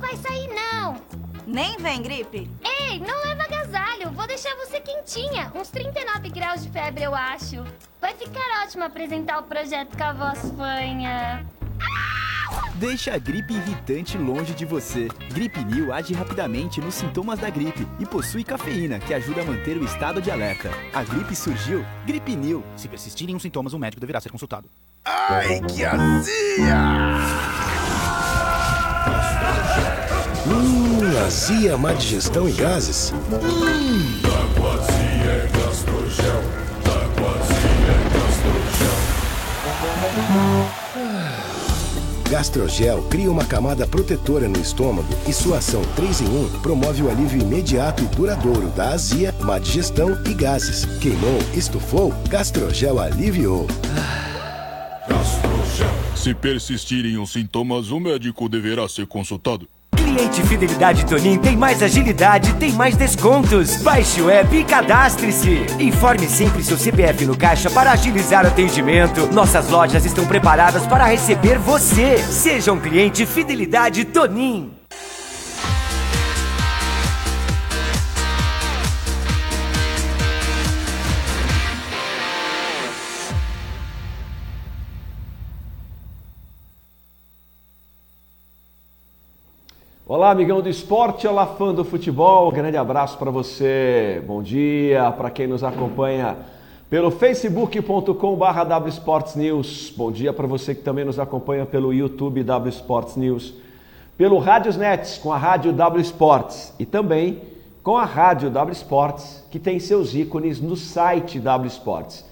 não vai sair, não. Nem vem, gripe. Ei, não leva agasalho. Vou deixar você quentinha. Uns 39 graus de febre, eu acho. Vai ficar ótimo apresentar o projeto com a voz fanha. Deixa a gripe irritante longe de você. Gripe New age rapidamente nos sintomas da gripe e possui cafeína que ajuda a manter o estado de alerta. A gripe surgiu, Gripe New. Se persistirem os sintomas, um médico deverá ser consultado. Ai, que azia! Hum, azia, má digestão e gases. Gastrogel. Gastrogel cria uma camada protetora no estômago e sua ação 3 em 1 promove o alívio imediato e duradouro da azia, má digestão e gases. Queimou, estufou, Gastrogel aliviou. Gastrogel. Se persistirem os sintomas, o médico deverá ser consultado. Cliente Fidelidade Tonin tem mais agilidade, tem mais descontos. Baixe o app e cadastre-se. Informe sempre seu CPF no caixa para agilizar o atendimento. Nossas lojas estão preparadas para receber você. Seja um cliente Fidelidade Tonin. Olá, amigão do esporte, olá, fã do futebol. Grande abraço para você. Bom dia para quem nos acompanha pelo facebook.com/barra News. Bom dia para você que também nos acompanha pelo YouTube W Sports News, pelo Rádiosnet com a Rádio W Sports e também com a Rádio W Sports, que tem seus ícones no site W Sports.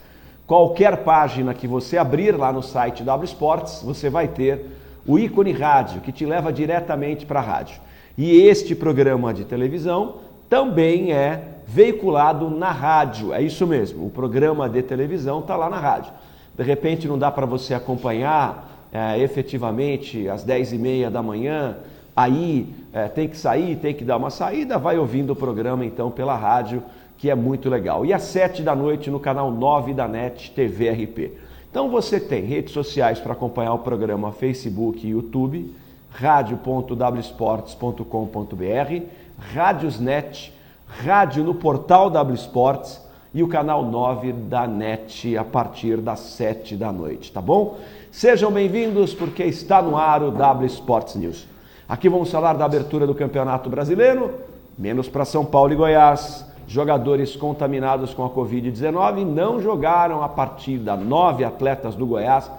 Qualquer página que você abrir lá no site W Sports, você vai ter o ícone rádio, que te leva diretamente para a rádio. E este programa de televisão também é veiculado na rádio, é isso mesmo, o programa de televisão está lá na rádio. De repente não dá para você acompanhar é, efetivamente às 10 e meia da manhã, aí é, tem que sair, tem que dar uma saída, vai ouvindo o programa então pela rádio, que é muito legal. E às 7 da noite no canal 9 da NET TV RP. Então você tem redes sociais para acompanhar o programa Facebook e YouTube, radio.wsports.com.br, Rádiosnet, rádio no portal W Sports e o canal 9 da NET a partir das 7 da noite, tá bom? Sejam bem-vindos porque está no ar o W Sports News. Aqui vamos falar da abertura do Campeonato Brasileiro, menos para São Paulo e Goiás, jogadores contaminados com a Covid-19 não jogaram a partida. Nove atletas do Goiás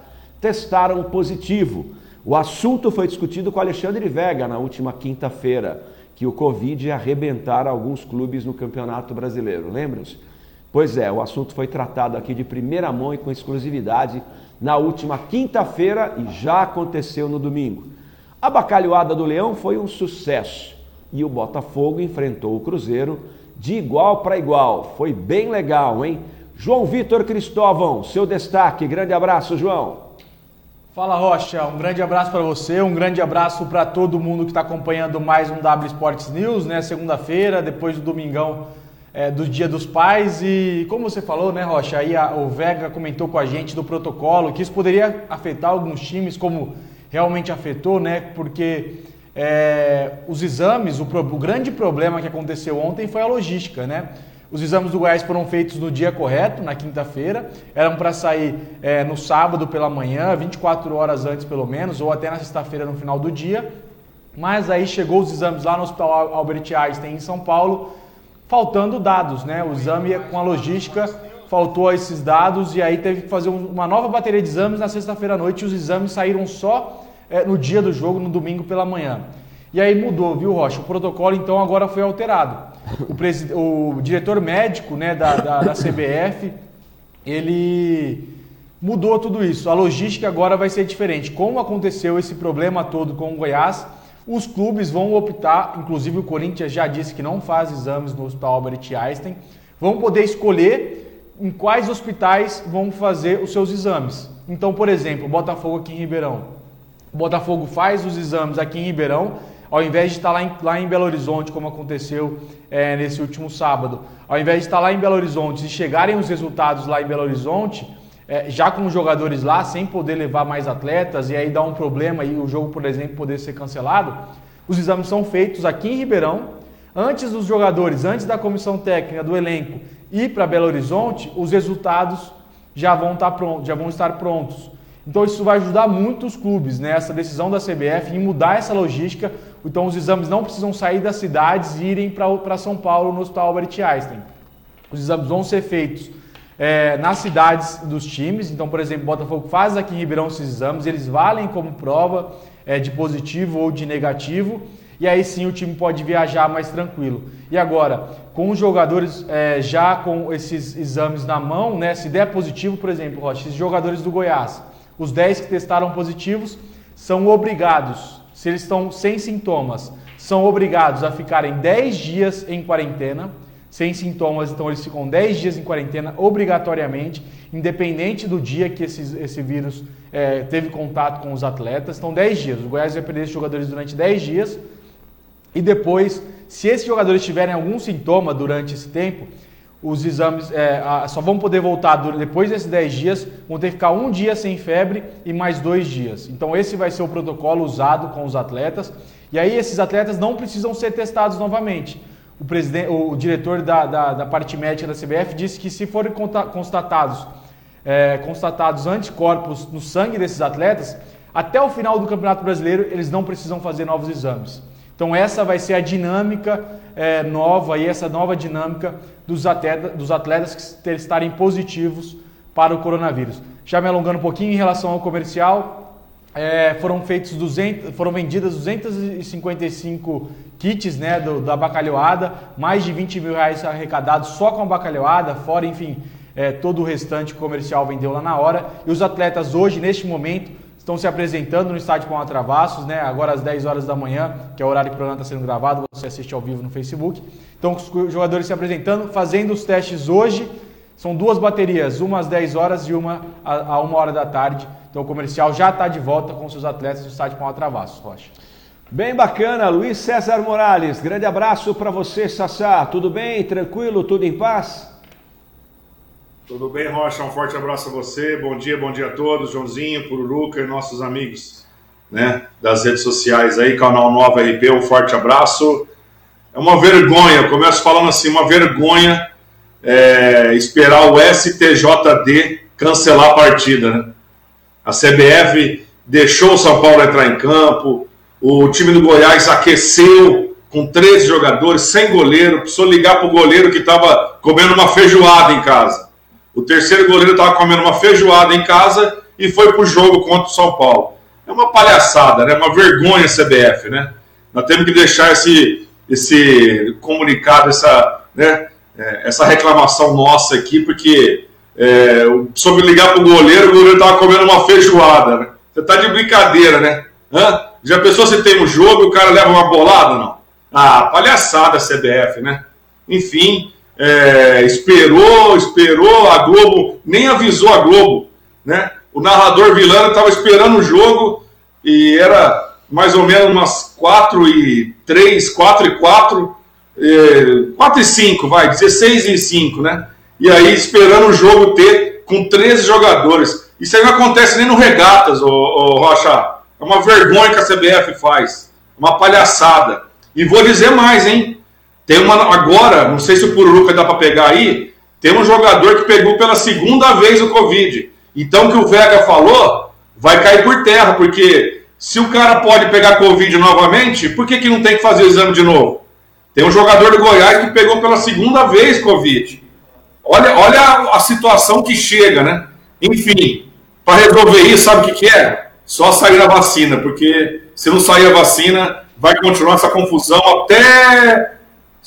testaram positivo. O assunto foi discutido com Alexandre Vega na última quinta-feira, que o Covid ia arrebentar alguns clubes no Campeonato Brasileiro. Lembram-se? Pois é, o assunto foi tratado aqui de primeira mão e com exclusividade na última quinta-feira e já aconteceu no domingo. A bacalhoada do Leão foi um sucesso e o Botafogo enfrentou o Cruzeiro de igual para igual. Foi bem legal, hein? João Vitor Cristóvão, seu destaque. Grande abraço, João. Fala Rocha, um grande abraço para você, um grande abraço para todo mundo que está acompanhando mais um W Sports News, né? Segunda-feira, depois do domingão é, do Dia dos Pais e como você falou, né, Rocha? Aí a, o Vega comentou com a gente do protocolo que isso poderia afetar alguns times, como realmente afetou, né? Porque é, os exames, o, o, grande problema que aconteceu ontem foi a logística, né? Os exames do Goiás foram feitos no dia correto, na quinta-feira, eram para sair é, no sábado pela manhã, 24 horas antes pelo menos, ou até na sexta-feira no final do dia. Mas aí chegou os exames lá no Hospital Albert Einstein em São Paulo, faltando dados, né? O exame com a logística faltou esses dados e aí teve que fazer uma nova bateria de exames na sexta-feira à noite e os exames saíram só é, no dia do jogo, no domingo pela manhã. E aí mudou, viu, Rocha? O protocolo então agora foi alterado. O, o diretor médico né, da, da, da CBF, ele mudou tudo isso. A logística agora vai ser diferente. Como aconteceu esse problema todo com o Goiás, os clubes vão optar, inclusive o Corinthians já disse que não faz exames no Hospital Albert Einstein, vão poder escolher em quais hospitais vão fazer os seus exames. Então, por exemplo, Botafogo aqui em Ribeirão o Botafogo faz os exames aqui em Ribeirão, ao invés de estar lá em, lá em Belo Horizonte, como aconteceu é, nesse último sábado, ao invés de estar lá em Belo Horizonte e chegarem os resultados lá em Belo Horizonte, é, já com os jogadores lá, sem poder levar mais atletas e aí dar um problema e o jogo, por exemplo, poder ser cancelado, Os exames são feitos aqui em Ribeirão. Antes dos jogadores, antes da comissão técnica, do elenco ir para Belo Horizonte, os resultados já vão, estar prontos, já vão estar prontos. Então isso vai ajudar muito os clubes, né? Essa decisão da CBF em mudar essa logística. Então os exames não precisam sair das cidades e irem para São Paulo no Hospital Albert Einstein. Os exames vão ser feitos é, nas cidades dos times. Então, por exemplo, o Botafogo faz aqui em Ribeirão esses exames, eles valem como prova é, de positivo ou de negativo. E aí sim o time pode viajar mais tranquilo. E agora, com os jogadores é, já com esses exames na mão, né? Se der positivo, por exemplo, Rocha, esses jogadores do Goiás, os 10 que testaram positivos são obrigados, se eles estão sem sintomas, são obrigados a ficarem 10 dias em quarentena sem sintomas, então eles ficam 10 dias em quarentena obrigatoriamente, independente do dia que esse, esse vírus é, teve contato com os atletas. Então, 10 dias. O Goiás vai perder esses jogadores durante 10 dias. E depois, se esses jogadores tiverem algum sintoma durante esse tempo, os exames é, só vão poder voltar depois desses 10 dias, vão ter que ficar um dia sem febre e mais dois dias. Então, esse vai ser o protocolo usado com os atletas. E aí, esses atletas não precisam ser testados novamente o, presidente, o diretor da, da, da, parte médica da CBF disse que se forem constatados, é, constatados anticorpos no sangue desses atletas, até o final do Campeonato Brasileiro eles não precisam fazer novos exames. Então essa vai ser a dinâmica é, nova e essa nova dinâmica dos atletas, dos atletas que estarem positivos para o coronavírus. Já me alongando um pouquinho em relação ao comercial, é, foram feitos 200, foram vendidas 255 kits né, do, da bacalhoada, mais de 20 mil reais arrecadados só com a bacalhoada, fora, enfim, é, todo o restante comercial vendeu lá na hora. E os atletas hoje, neste momento, estão se apresentando no estádio Palma Travassos, né, agora às 10 horas da manhã, que é o horário que o programa está sendo gravado, você assiste ao vivo no Facebook. Então, os jogadores se apresentando, fazendo os testes hoje. São duas baterias, uma às 10 horas e uma a, a 1 hora da tarde então o comercial já está de volta com seus atletas do estádio Palma Travassos, Rocha. Bem bacana, Luiz César Morales. Grande abraço para você, Sassá. Tudo bem? Tranquilo? Tudo em paz? Tudo bem, Rocha? Um forte abraço a você. Bom dia, bom dia a todos. Joãozinho, Pururuca e nossos amigos né, das redes sociais aí, canal Nova RP, um forte abraço. É uma vergonha, eu começo falando assim, uma vergonha é, esperar o STJD cancelar a partida, né? A CBF deixou o São Paulo entrar em campo, o time do Goiás aqueceu com 13 jogadores, sem goleiro, precisou ligar para o goleiro que estava comendo uma feijoada em casa. O terceiro goleiro estava comendo uma feijoada em casa e foi para o jogo contra o São Paulo. É uma palhaçada, né? uma vergonha CBF. Né? Nós temos que deixar esse, esse comunicado, essa, né, é, essa reclamação nossa aqui, porque é, sobre ligar pro goleiro, o goleiro tava comendo uma feijoada, né? Você tá de brincadeira, né? Hã? Já pensou se tem um jogo e o cara leva uma bolada, não? Ah, palhaçada CBF, né? Enfim, é, esperou, esperou, a Globo nem avisou a Globo, né? O narrador Vilano estava esperando o jogo e era mais ou menos umas 4 e 3, 4 e 4, é, 4 e 5, vai, 16 e 5, né? e aí esperando o jogo ter com 13 jogadores. Isso aí não acontece nem no Regatas, ô, ô Rocha. É uma vergonha que a CBF faz. Uma palhaçada. E vou dizer mais, hein? Tem uma agora, não sei se o Pururuca dá para pegar aí, tem um jogador que pegou pela segunda vez o Covid. Então o que o Vega falou vai cair por terra, porque se o cara pode pegar Covid novamente, por que, que não tem que fazer o exame de novo? Tem um jogador do Goiás que pegou pela segunda vez Covid. Olha, olha a, situação que chega, né? Enfim, para resolver isso, sabe o que, que é? Só sair a vacina, porque se não sair a vacina, vai continuar essa confusão até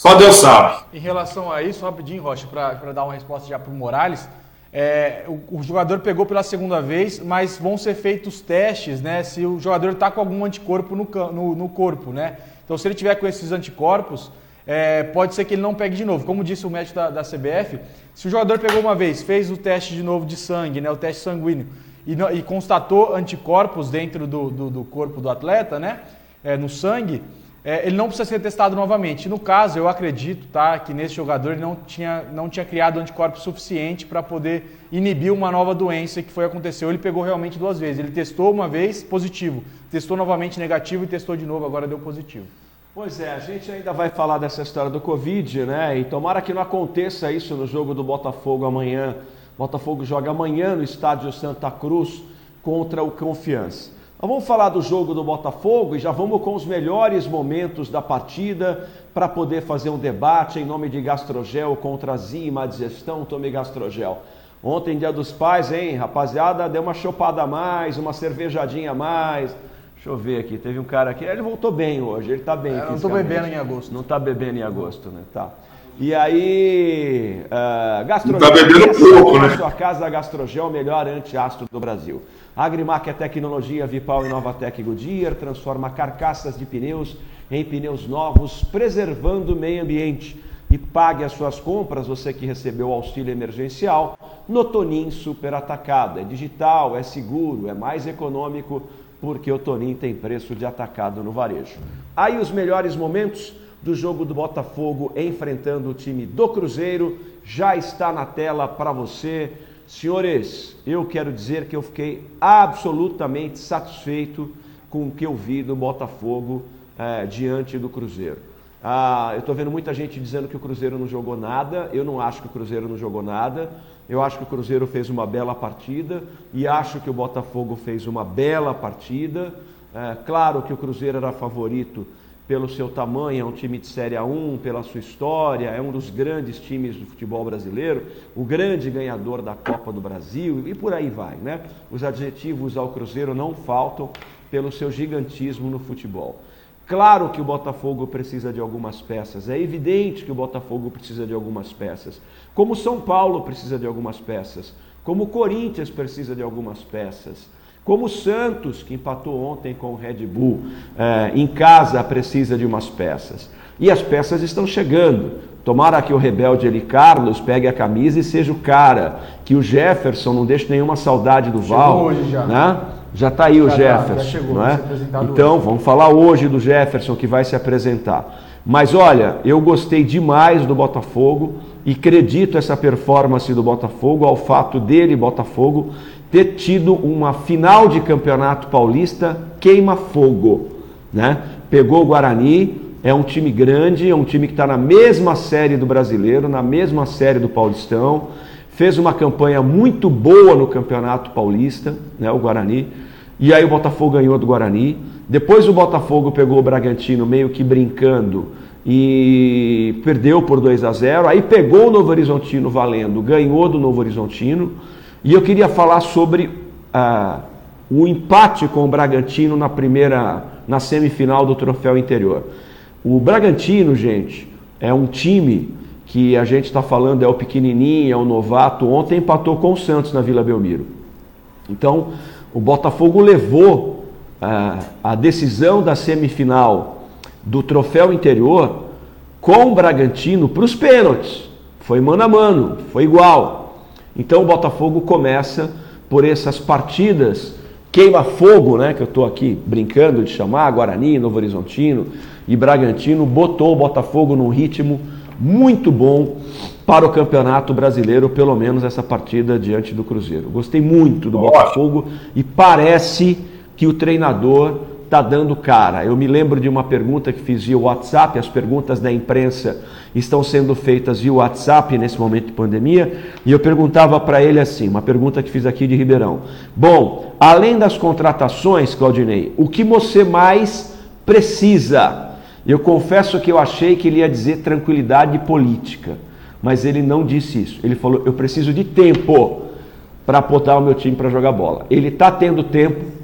só Deus sabe. Em relação a isso, rapidinho, Rocha, para dar uma resposta já para o Morales, é, o, o, jogador pegou pela segunda vez, mas vão ser feitos testes, né? Se o jogador está com algum anticorpo no, no, no, corpo, né? Então, se ele tiver com esses anticorpos, é, pode ser que ele não pegue de novo. Como disse o médico da, da, CBF, se o jogador pegou uma vez, fez o teste de novo de sangue, né, o teste sanguíneo, e, e constatou anticorpos dentro do, do, do, corpo do atleta, né, é, no sangue, é, ele não precisa ser testado novamente. No caso, eu acredito tá, que nesse jogador ele não tinha, não tinha criado anticorpos suficiente para poder inibir uma nova doença que foi aconteceu. Ele pegou realmente duas vezes. Ele testou uma vez positivo, testou novamente negativo e testou de novo, agora deu positivo. Pois é, a gente ainda vai falar dessa história do Covid, né? E tomara que não aconteça isso no jogo do Botafogo amanhã. Botafogo joga amanhã no estádio Santa Cruz contra o Confiança. Vamos falar do jogo do Botafogo e já vamos com os melhores momentos da partida para poder fazer um debate em nome de Gastrogel contra a Zima Digestão. Tome Gastrogel. Ontem, dia dos pais, hein, rapaziada, deu uma chopada a mais, uma cervejadinha a mais. Deixa eu ver aqui, teve um cara aqui, ele voltou bem hoje, ele está bem. É, não estou bebendo em agosto. Não está bebendo em agosto, né? Tá. E aí, uh, Gastrogel. Tá bebendo pouco, né? Sua casa Gastrogel, melhor antiácido do Brasil. Agrimac é tecnologia Vipal e Novatec Goodyear, transforma carcaças de pneus em pneus novos, preservando o meio ambiente. E pague as suas compras, você que recebeu o auxílio emergencial, no Tonin Super Atacado. É digital, é seguro, é mais econômico, porque o Tonin tem preço de atacado no varejo. Aí os melhores momentos do jogo do Botafogo enfrentando o time do Cruzeiro já está na tela para você. Senhores, eu quero dizer que eu fiquei absolutamente satisfeito com o que eu vi do Botafogo é, diante do Cruzeiro. Ah, eu estou vendo muita gente dizendo que o Cruzeiro não jogou nada. Eu não acho que o Cruzeiro não jogou nada. Eu acho que o Cruzeiro fez uma bela partida e acho que o Botafogo fez uma bela partida. É, claro que o Cruzeiro era favorito pelo seu tamanho, é um time de Série A1, pela sua história, é um dos grandes times do futebol brasileiro, o grande ganhador da Copa do Brasil e por aí vai, né? Os adjetivos ao Cruzeiro não faltam pelo seu gigantismo no futebol. Claro que o Botafogo precisa de algumas peças, é evidente que o Botafogo precisa de algumas peças, como o São Paulo precisa de algumas peças, como o Corinthians precisa de algumas peças. Como o Santos, que empatou ontem com o Red Bull, é, em casa precisa de umas peças. E as peças estão chegando. Tomara que o rebelde Eli Carlos pegue a camisa e seja o cara. Que o Jefferson não deixe nenhuma saudade do Chegou Val. hoje já. Né? Já está aí o Já tá, Jefferson. já chegou, não é? Então, hoje. vamos falar hoje do Jefferson que vai se apresentar. Mas olha, eu gostei demais do Botafogo e acredito essa performance do Botafogo ao fato dele, Botafogo, ter tido uma final de campeonato paulista queima-fogo. Né? Pegou o Guarani, é um time grande, é um time que está na mesma série do brasileiro, na mesma série do Paulistão. Fez uma campanha muito boa no Campeonato Paulista, né, o Guarani. E aí o Botafogo ganhou do Guarani. Depois o Botafogo pegou o Bragantino meio que brincando e perdeu por 2 a 0. Aí pegou o Novo Horizontino valendo, ganhou do Novo Horizontino. E eu queria falar sobre ah, o empate com o Bragantino na primeira, na semifinal do Troféu Interior. O Bragantino, gente, é um time que a gente está falando é o pequenininho, é o novato. Ontem empatou com o Santos na Vila Belmiro. Então, o Botafogo levou ah, a decisão da semifinal do troféu interior com o Bragantino para os pênaltis. Foi mano a mano, foi igual. Então o Botafogo começa por essas partidas queima-fogo, né, que eu estou aqui brincando de chamar, Guarani, Novo Horizontino e Bragantino, botou o Botafogo num ritmo muito bom para o Campeonato Brasileiro, pelo menos essa partida diante do Cruzeiro. Gostei muito do Botafogo e parece que o treinador está dando cara. Eu me lembro de uma pergunta que fiz via WhatsApp, as perguntas da imprensa estão sendo feitas via WhatsApp nesse momento de pandemia, e eu perguntava para ele assim, uma pergunta que fiz aqui de Ribeirão. Bom, além das contratações, Claudinei, o que você mais precisa? Eu confesso que eu achei que ele ia dizer tranquilidade política, mas ele não disse isso. Ele falou: eu preciso de tempo para botar o meu time para jogar bola. Ele está tendo tempo,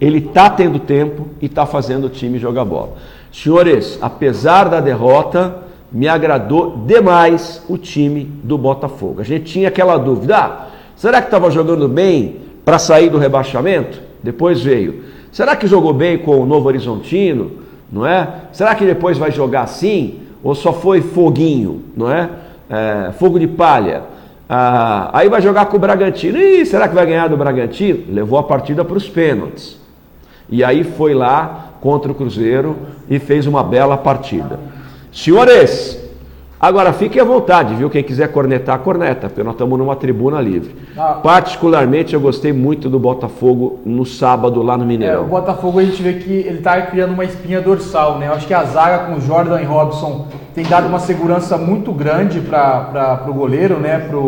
ele está tendo tempo e está fazendo o time jogar bola. Senhores, apesar da derrota, me agradou demais o time do Botafogo. A gente tinha aquela dúvida: ah, será que estava jogando bem para sair do rebaixamento? Depois veio. Será que jogou bem com o Novo Horizontino? Não é? Será que depois vai jogar assim? Ou só foi foguinho? Não é? é fogo de palha. Ah, aí vai jogar com o Bragantino. Ih, será que vai ganhar do Bragantino? Levou a partida para os pênaltis. E aí foi lá contra o Cruzeiro, e fez uma bela partida. Senhores, agora fiquem à vontade, viu? Quem quiser cornetar, corneta, porque nós estamos numa tribuna livre. Ah. Particularmente, eu gostei muito do Botafogo no sábado lá no É, o Mineirão. Botafogo a gente vê que ele tá criando uma espinha dorsal, né? Eu acho que a zaga com Jordan e Robson tem dado uma segurança muito grande para o goleiro, né? Para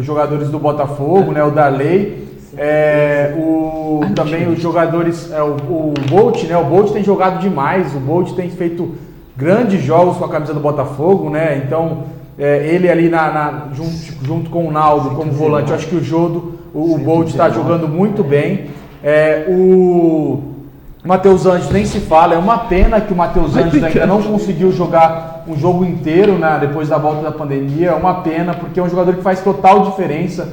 os jogadores do Botafogo, né? O Darley. É, o, também os jogadores, é, o, o Bolt, né? O Bolt tem jogado demais, o Bolt tem feito grandes jogos com a camisa do Botafogo, né? Então, é, ele ali na, na- junto, junto com o Naldo como volante, eu acho que o Jodo, o, o Bolt está jogando muito bem. É, o Matheus Anjos nem se fala, é uma pena que o Matheus Anjos ainda não conseguiu jogar um jogo inteiro né, depois da volta da pandemia. É uma pena, porque é um jogador que faz total diferença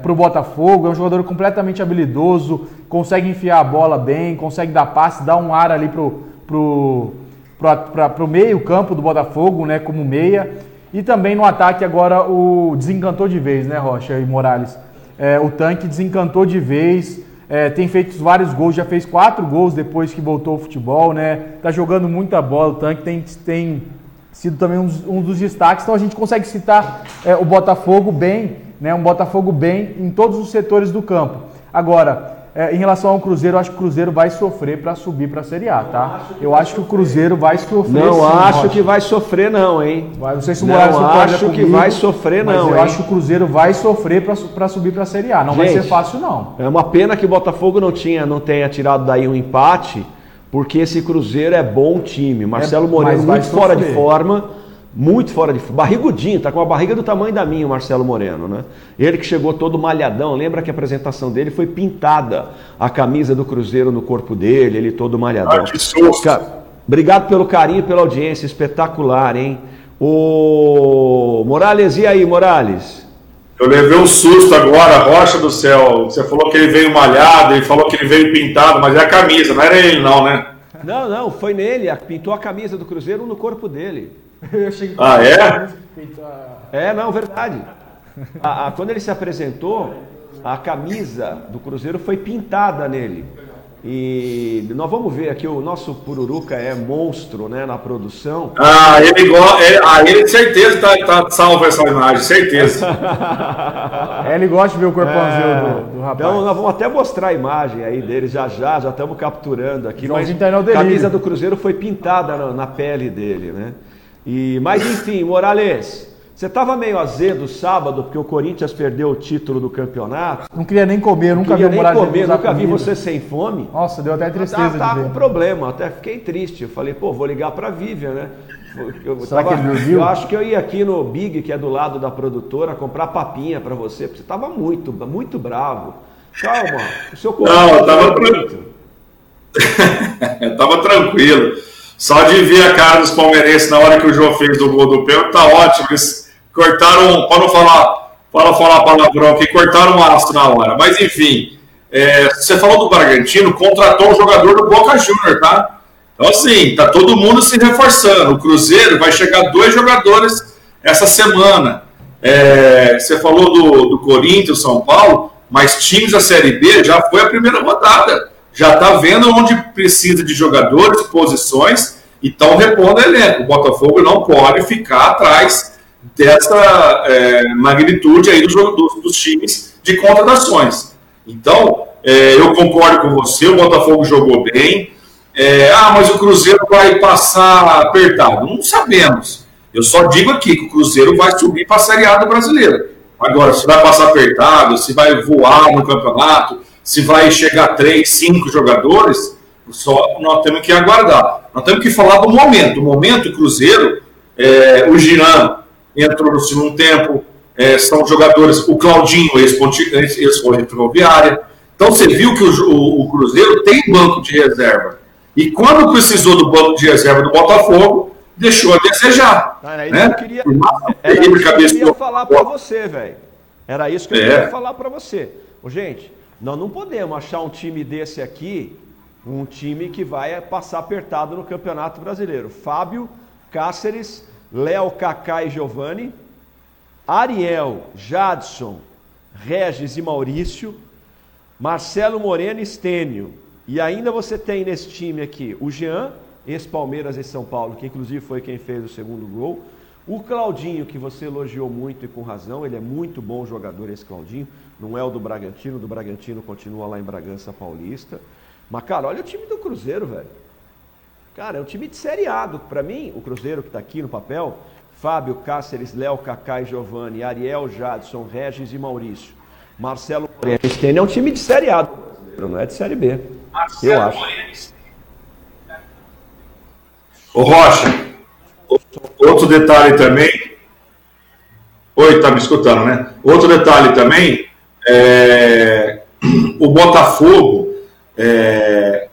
para o Botafogo. É um jogador completamente habilidoso, consegue enfiar a bola bem, consegue dar passe, dar um ar ali para o meio campo do Botafogo, né, como meia. E também no ataque agora o desencantou de vez, né, Rocha e Morales? É, o tanque desencantou de vez, é, tem feito vários gols, já fez quatro gols depois que voltou ao futebol, né? Tá jogando muita bola, o tanque tem, tem sido também um, dos- um dos destaques. Então a gente consegue citar é, o Botafogo bem, né? Um Botafogo bem em todos os setores do campo. Agora, é, em relação ao Cruzeiro, eu acho que o Cruzeiro vai sofrer para subir para a Série A, tá? Eu acho que o Cruzeiro vai sofrer. Não sim, acho Rocha. que vai sofrer, não, hein? Vai, não sei se o Não Morales concorda acho que comigo, vai sofrer, não, eu hein? acho que o Cruzeiro vai sofrer para subir para a Série A. Não vai Gente, ser fácil, não. É uma pena que o Botafogo não, tinha, não tenha tirado daí um empate, porque esse Cruzeiro é bom time. Marcelo É, Moreno muito fora de forma, muito fora de forma. Barrigudinho, tá com a barriga do tamanho da minha, o Marcelo Moreno, né? Ele que chegou todo malhadão, lembra que a apresentação dele foi pintada a camisa do Cruzeiro no corpo dele, ele todo malhadão. Ah, que susto. Obrigado pelo carinho, pela audiência, espetacular, hein? O Morales, e aí, Morales? Eu levei um susto agora, Rocha do céu. Você falou que ele veio malhado, ele falou que ele veio pintado, mas é a camisa, não era ele não, né? Não, não, foi nele, pintou a camisa do Cruzeiro no corpo dele. Eu achei que- Ah, é? É, não, verdade. A- a- quando ele se apresentou, a camisa do Cruzeiro foi pintada nele. E nós vamos ver aqui, o nosso Pururuca é monstro né, na produção. Ah, ele gosta. Ah, ele certeza tá, tá salvo essa imagem, certeza. É, ele gosta de ver o corpãozinho do, do rapaz. Então nós vamos até mostrar a imagem aí dele já já, já estamos capturando aqui. Mas tá a camisa do Cruzeiro foi pintada na, na pele dele, né? E, mas enfim, Morales, você estava meio azedo sábado porque o Corinthians perdeu o título do campeonato. Não queria nem comer, nunca vi o comer, usar nunca vi comida. você sem fome. Nossa, deu até Tá, tristeza tá de com ver. problema, até fiquei triste. Eu falei, pô, vou ligar pra Vivian, né? Eu, Será que ele viu? eu acho que eu ia aqui no Big, que é do lado da produtora, comprar papinha pra você, porque você tava muito, muito bravo. Calma, o seu Não, eu tava tranquilo. Eu tava tranquilo. Só de ver a cara dos palmeirenses na hora que o João fez o gol do pênalti, tá ótimo. Eles cortaram, para não falar, para não falar palavrão aqui, cortaram um aço na hora. Mas enfim, é, você falou do Bragantino, contratou um jogador do Boca Júnior, tá? Então assim, tá todo mundo se reforçando. O Cruzeiro vai chegar dois jogadores essa semana. É, você falou do, do Corinthians, São Paulo, mas times da Série B já foi a primeira rodada. Já está vendo onde precisa de jogadores, posições, e estão repondo o elenco. O Botafogo não pode ficar atrás dessa é, magnitude aí dos, jogo- dos, times de contratações. Então, é, eu concordo com você, o Botafogo jogou bem. É, ah, mas o Cruzeiro vai passar apertado. Não sabemos. Eu só digo aqui que o Cruzeiro vai subir para a Série A do Brasileiro. Agora, se vai passar apertado, se vai voar no campeonato, se vai chegar três, cinco jogadores, só nós temos que aguardar. Nós temos que falar do momento. O momento, o Cruzeiro, é, o Giran entrou no segundo tempo, é, são jogadores, o Claudinho, ex-Ponte- ex-Ferroviária. Então você viu que o, o- o Cruzeiro tem banco de reserva. E quando precisou do banco de reserva do Botafogo, deixou a desejar. Era isso né? que eu queria, era isso que eu queria falar pra você, velho. Era isso que eu É. queria falar pra você. Gente, nós não podemos achar um time desse aqui, um time que vai passar apertado no Campeonato Brasileiro. Fábio, Cáceres, Léo, Kaká e Giovani, Ariel, Jadson, Regis e Maurício, Marcelo Moreno e Stênio, E ainda você tem nesse time aqui o Jean, ex-Palmeiras e São Paulo, que inclusive foi quem fez o segundo gol. O Claudinho, que você elogiou muito e com razão, ele é muito bom jogador, esse Claudinho. Não é o do Bragantino, do Bragantino continua lá em Bragança Paulista. Mas, cara, olha o time do Cruzeiro, velho. Cara, é um time de Série A. Para mim, o Cruzeiro que está aqui no papel, Fábio, Cáceres, Léo, Cacá e Giovanni, Ariel, Jadson, Regis e Maurício. Marcelo Moreira. é um time de Série A não é de Série B. Marcelo eu acho. Ô Rocha, outro detalhe também. Oi, tá me escutando, né? Outro detalhe também, é... o Botafogo é...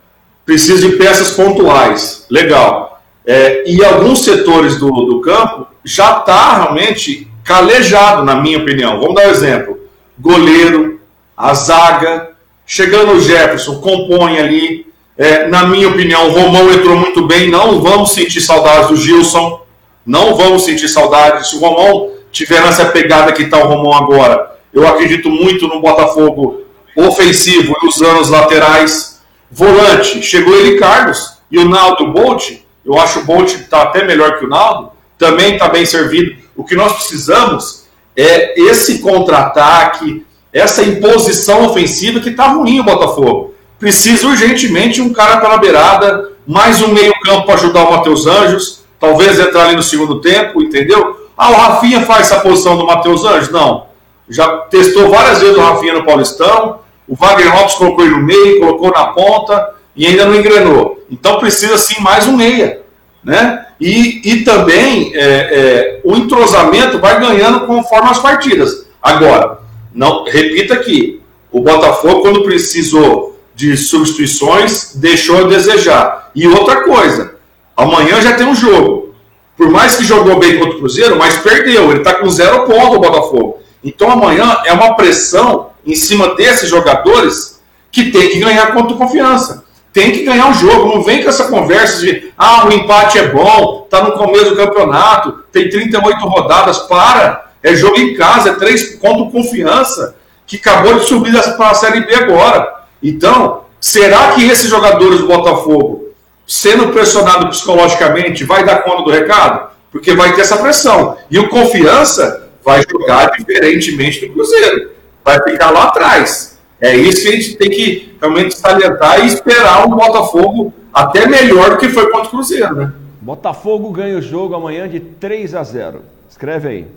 precisa de peças pontuais. Legal. É... E alguns setores do, do campo já está realmente calejado, na minha opinião. Vamos dar um exemplo. Goleiro, a zaga, chegando o Jefferson, compõe ali, é, na minha opinião, o Romão entrou muito bem. Não vamos sentir saudades do Gilson. Não vamos sentir saudades. Se o Romão tiver nessa pegada que está o Romão agora, eu acredito muito no Botafogo ofensivo e usando os laterais. Volante, chegou ele Carlos e o Naldo Bolt. Eu acho o Bolt está até melhor que o Naldo. Também está bem servido. O que nós precisamos é esse contra-ataque, essa imposição ofensiva que está ruim o Botafogo precisa urgentemente um cara pela beirada, mais um meio-campo para ajudar o Matheus Anjos, talvez entrar ali no segundo tempo, entendeu? Ah, o Rafinha faz essa posição do Matheus Anjos? Não. Já testou várias vezes o Rafinha no Paulistão, o Wagner Lopes colocou ele no meio, colocou na ponta e ainda não engrenou. Então precisa sim mais um meia. Né? E, e também é, é, o entrosamento vai ganhando conforme as partidas. Agora, não repita aqui, o Botafogo, quando precisou de substituições deixou a desejar. E outra coisa, amanhã já tem um jogo. Por mais que jogou bem contra o Cruzeiro, mas perdeu. Ele está com zero ponto o Botafogo. Então amanhã é uma pressão em cima desses jogadores que tem que ganhar contra confiança. Tem que ganhar o jogo. Não vem com essa conversa de ah, o empate é bom, tá no começo do campeonato, tem 38 rodadas. Para! É jogo em casa, é três contra confiança, que acabou de subir para a Série B agora. Então, será que esses jogadores do Botafogo, sendo pressionado psicologicamente, vai dar conta do recado? Porque vai ter essa pressão. E o confiança vai jogar diferentemente do Cruzeiro. Vai ficar lá atrás. É isso que a gente tem que realmente salientar e esperar um Botafogo até melhor do que foi contra o Cruzeiro, né? Botafogo ganha o jogo amanhã de 3 a 0. Escreve aí.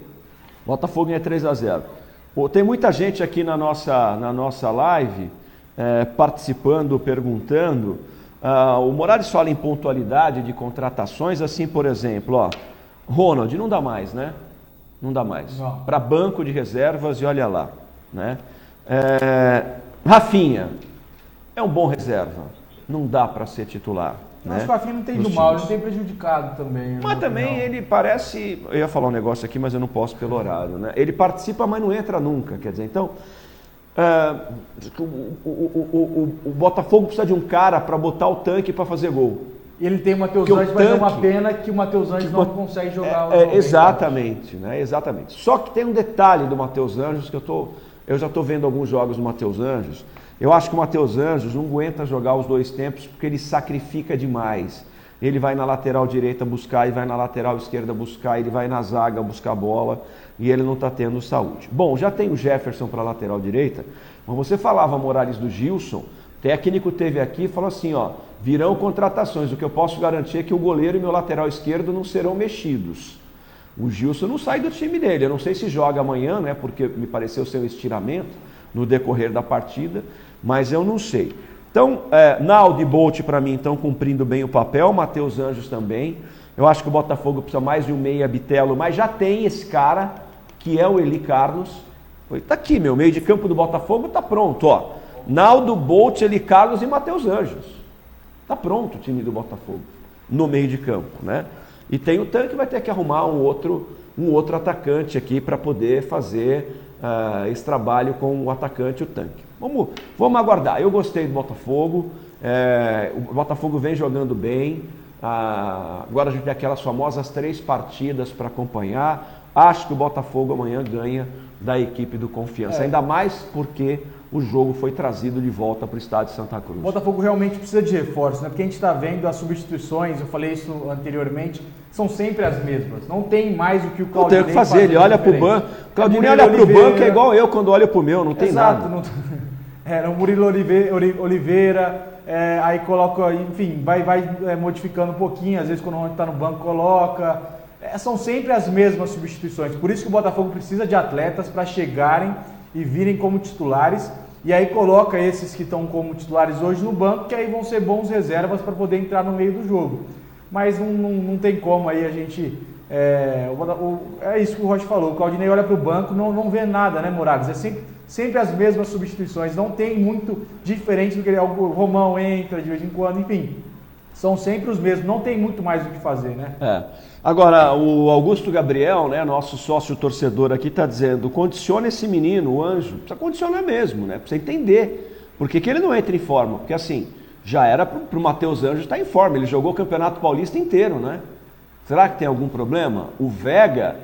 Botafogo ganha 3 a 0. Pô, tem muita gente aqui na nossa, na nossa live é, participando, perguntando. Ah, o Morales fala em pontualidade de contratações, assim, por exemplo, ó, Ronald, não dá mais, né? Não dá mais. Para banco de reservas e olha lá. Né? É, Rafinha, é um bom reserva. Não dá para ser titular. Né? Acho que o Rafinha não tem ido mal, ele tem prejudicado também. Mas também opinião. ele parece. Eu ia falar um negócio aqui, mas eu não posso pelo horário. Né? Ele participa, mas não entra nunca. Quer dizer, então. Uh, o, o, o, o, Botafogo precisa de um cara para botar o tanque para fazer gol. Ele tem o Matheus Anjos, mas é uma pena que o Matheus Anjos não consegue jogar. É, é, exatamente, né? exatamente. Só que tem um detalhe do Matheus Anjos que eu, tô, eu já estou vendo alguns jogos do Matheus Anjos. Eu acho que o Matheus Anjos não aguenta jogar os dois tempos porque ele sacrifica demais. Ele vai na lateral direita buscar, ele vai na lateral esquerda buscar, ele vai na zaga buscar a bola e ele não está tendo saúde. Bom, já tem o Jefferson para a lateral direita, mas você falava, Morales, do Gilson, técnico teve aqui e falou assim, ó, virão contratações, o que eu posso garantir é que o goleiro e meu lateral esquerdo não serão mexidos. O Gilson não sai do time dele, eu não sei se joga amanhã, né, porque me pareceu ser um estiramento no decorrer da partida, mas eu não sei. Então, é, Naldo e Bolt para mim estão cumprindo bem o papel, Matheus Anjos também. Eu acho que o Botafogo precisa mais de um meia bitelo, mas já tem esse cara, que é o Eli Carlos. Está aqui, meu meio de campo do Botafogo está pronto. Ó. Naldo, Bolt, Eli Carlos e Matheus Anjos. Está pronto o time do Botafogo no meio de campo. Né? E tem o tanque, vai ter que arrumar um outro, um outro atacante aqui para poder fazer uh, esse trabalho com o atacante e o tanque. Vamos, vamos aguardar. Eu gostei do Botafogo. É, o Botafogo vem jogando bem. Ah, agora a gente tem aquelas famosas três partidas para acompanhar. Acho que o Botafogo amanhã ganha da equipe do Confiança. É. Ainda mais porque o jogo foi trazido de volta para o estádio de Santa Cruz. O Botafogo realmente precisa de reforço, né? Porque a gente está vendo as substituições, eu falei isso anteriormente, são sempre as mesmas. Não tem mais o que o Não Claudinei tem o que fazer, ele olha para o banco. Claudinei Murilo olha para o banco é igual eu quando olho para o meu, não tem Exato, nada. não- Era o Murilo Olive- Oli- Oliveira, é, aí coloca, enfim, vai, vai é, modificando um pouquinho, às vezes quando o está no banco coloca. É, são sempre as mesmas substituições. Por isso que o Botafogo precisa de atletas para chegarem e virem como titulares. E aí coloca esses que estão como titulares hoje no banco, que aí vão ser bons reservas para poder entrar no meio do jogo. Mas não, não, não tem como aí a gente. É, o é isso que o Rocha falou. O Claudinei olha para o banco não, não vê nada, né, Morales? É sempre, sempre as mesmas substituições. Não tem muito diferente do que ele- o Romão entra de vez em quando, enfim. São sempre os mesmos. Não tem muito mais o que fazer, né? É. Agora, o Augusto Gabriel, né, nosso sócio torcedor aqui, está dizendo: condiciona esse menino, o anjo. Precisa condicionar mesmo, né? Precisa entender. Por que, que ele não entra em forma? Porque assim, já era para o Matheus Anjo estar em forma. Ele jogou o Campeonato Paulista inteiro, né? Será que tem algum problema? O Vega,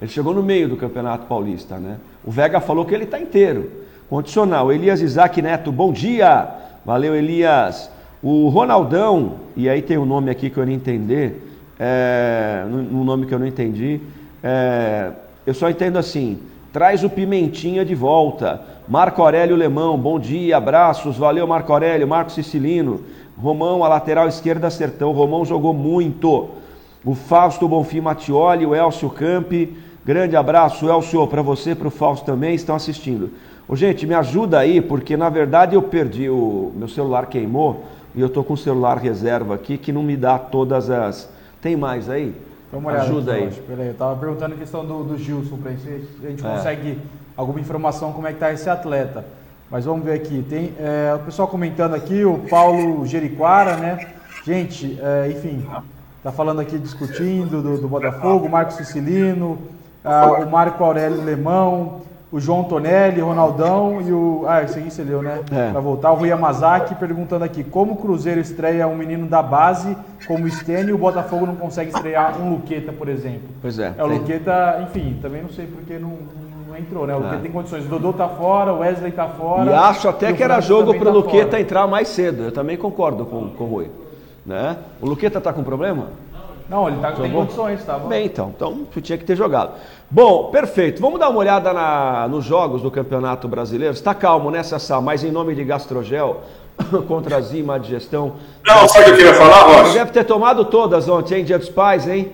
ele chegou no meio do Campeonato Paulista, né? O Vega falou que ele está inteiro. Condicional. Elias Isaac Neto, bom dia. Valeu, Elias. O Ronaldão, e aí tem um nome aqui que eu não entender, é, um nome que eu não entendi. é, eu só entendo assim: traz o Pimentinha de volta. Marco Aurélio Lemão, bom dia, abraços, valeu Marco Aurélio, Marco Sicilino. Romão, a lateral esquerda, Sertão. Romão jogou muito. O Fausto Bonfim Mattioli, o Elcio Campi. Grande abraço, Elcio, para você, para o Fausto também, estão assistindo. Ô, gente, me ajuda aí, porque na verdade eu perdi o. Meu celular queimou e eu tô com o celular reserva aqui que não me dá todas as. Tem mais aí? Ajuda aqui, aí. Peraí, eu tava perguntando a questão do, do Gilson para se a gente É. consegue alguma informação como é que tá esse atleta. Mas vamos ver aqui. Tem é, o pessoal comentando aqui, o Paulo Jeriquara, né? Gente, é, enfim, tá falando aqui, discutindo do, do Botafogo, o Marco Sicilino, ah, o Marco Aurélio Lemão, o João Tonelli, o Ronaldão e o. Ah, esse aqui você leu, né? É. Pra voltar, o Rui Yamazaki perguntando aqui: como o Cruzeiro estreia um menino da base como o Stênio e o Botafogo não consegue estrear um Luqueta, por exemplo? Pois é. É, o tem- Luqueta, enfim, também não sei porque não, não entrou, né? O Luqueta É. tem condições. O Dodô tá fora, o Wesley tá fora. E acho até e que era jogo também para o tá Luqueta fora. entrar mais cedo. Eu também concordo com, com o Rui. Né? O Luqueta tá com problema? Não, ele tá, tem condições, tá bom? Bem, então. Então, tu tinha que ter jogado. Bom, perfeito. Vamos dar uma olhada na- nos jogos do Campeonato Brasileiro. Está calmo, né, Sassá? Mas em nome de Gastrogel, contra a Zima de Gestão. Não, sabe o que eu queria falar, Você Rocha? deve ter tomado todas ontem, hein? Dia dos Pais, hein?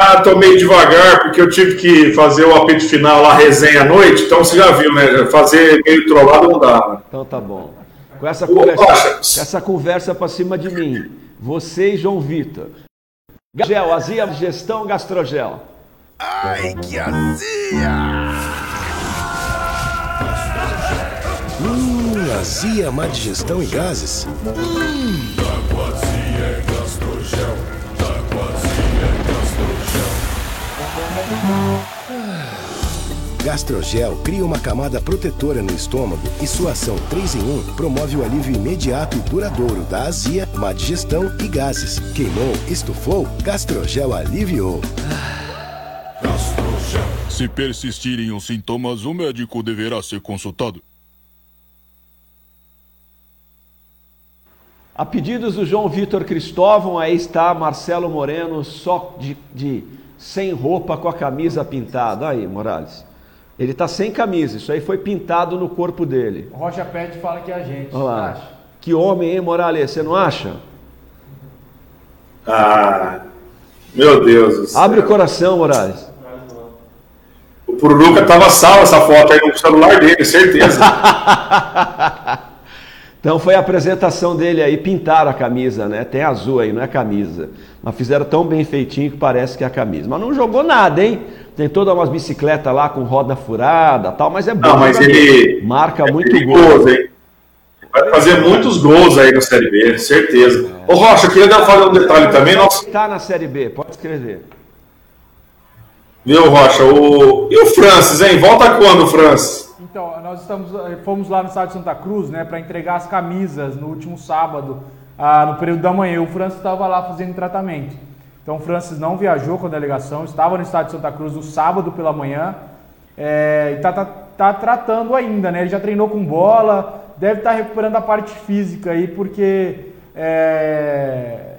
Ah, tô meio devagar, porque eu tive que fazer o apito final lá, resenha à noite, então você já viu, né? Fazer meio trollado não dá. né? Então tá bom. Com essa Ô, conversa, Rocha. essa conversa pra cima de mim, você e João Vitor. Gel, Azia Gestão Gastrogel. Ai, que azia! Hum, azia, má digestão e gases. Gastrogel cria uma camada protetora no estômago e sua ação 3 em 1 promove o alívio imediato e duradouro da azia, má digestão e gases. Queimou, estufou, Gastrogel aliviou. Se persistirem os sintomas, o médico deverá ser consultado. A pedidos do João Vitor Cristóvão, aí está Marcelo Moreno, só de, de sem roupa com a camisa pintada. Aí, Morales. Ele está sem camisa, isso aí foi pintado no corpo dele. O Rocha Pet fala que é a gente. Olha lá. acha? Que homem, hein, Morales? Você não acha? Ah, meu Deus do céu. Abre o coração, Morales. O Pururuca tava salvo essa foto aí no celular dele, certeza. Então foi a apresentação dele aí, pintaram a camisa, né? Tem azul aí, não é camisa. Mas fizeram tão bem feitinho que parece que é a camisa. Mas não jogou nada, hein? Tem todas umas bicicletas lá com roda furada tal, mas é bom. Não, mas ele- Marca É muito perigoso, gol. hein? Vai fazer muitos gols aí no Série B, certeza. Ô Rocha, eu queria dar- falar um detalhe também, nossa, Tá na Série B, pode escrever. viu, Rocha? O... E o Francis, hein? Volta quando, Francis? Então, nós estamos, eh, fomos lá no estádio Santa Cruz, né, para entregar as camisas no último sábado, ah, no período da manhã. O França estava lá fazendo tratamento. Então o Francis não viajou com a delegação, estava no estado de Santa Cruz no sábado pela manhã é, e está tá, tá tratando ainda, né? Ele já treinou com bola, deve estar tá recuperando a parte física aí, porque. É,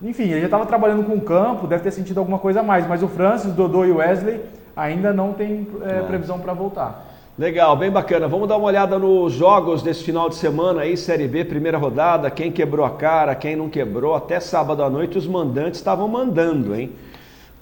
enfim, ele já estava trabalhando com o campo, deve ter sentido alguma coisa a mais, mas o Francis, Dodô e Wesley ainda não tem é, previsão para voltar. Legal, bem bacana. Vamos dar uma olhada nos jogos desse final de semana aí, Série B, primeira rodada, quem quebrou a cara, quem não quebrou. Até sábado à noite os mandantes estavam mandando, hein?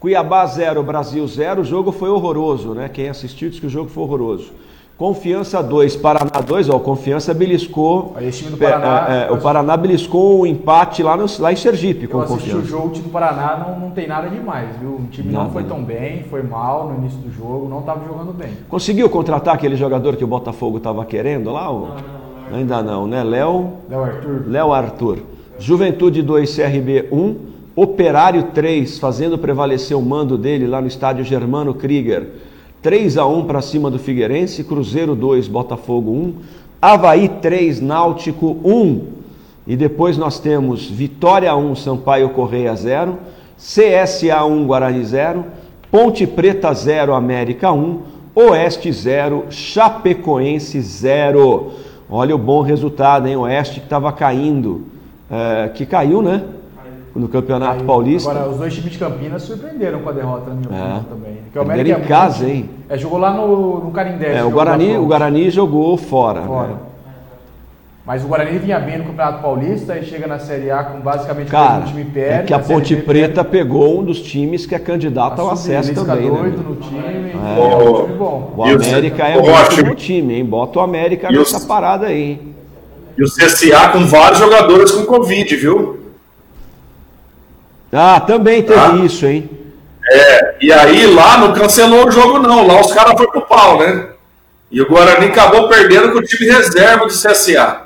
Cuiabá 0, Brasil 0, o jogo foi horroroso, né? Quem assistiu disse que o jogo foi horroroso. Confiança 2, Paraná 2, ó, Confiança beliscou. Aí, time do Paraná, é, é, o Paraná beliscou um empate lá, no, lá em Sergipe com eu Confiança. o jogo, o time do Paraná não, não tem nada demais, viu? O time nada, não foi tão bem, foi mal no início do jogo, não estava jogando bem. Conseguiu contratar aquele jogador que o Botafogo estava querendo lá? Não, não, não, Ainda não, né? Léo. Léo Arthur. Léo Arthur. Juventude 2, CRB 1. Operário 3, fazendo prevalecer o mando dele lá no estádio Germano Krieger. 3 a 1 para cima do Figueirense, Cruzeiro 2, Botafogo 1, Havaí 3, Náutico 1. E depois nós temos Vitória 1, Sampaio Correia 0, CSA 1, Guarani 0, Ponte Preta 0, América 1, Oeste 0, Chapecoense 0. Olha o bom resultado, hein? Oeste que estava caindo, é, que caiu, né? No Campeonato Aí, Paulista. Agora, os dois times de Campinas surpreenderam com a derrota, na minha é. opinião, também. Porque o América é em casa, hein? É, jogou lá no, no Carindé. É, o Guarani, o Guarani jogou fora. fora. Né? Mas o Guarani vinha bem no Campeonato Paulista e chega na Série A com basicamente Cara, o time perde. É que a Ponte Preta pegou um dos times que é candidato ao acesso também. Né? no time, é. é um time bom. O América é um ótimo time, hein? Bota o América e nessa parada aí. E o CSA com vários jogadores com Covid, viu? Ah, também teve tá? isso, hein? É, e aí lá não cancelou o jogo, não. Lá os caras foram pro pau, né? E o Guarani acabou perdendo com o time reserva do CSA.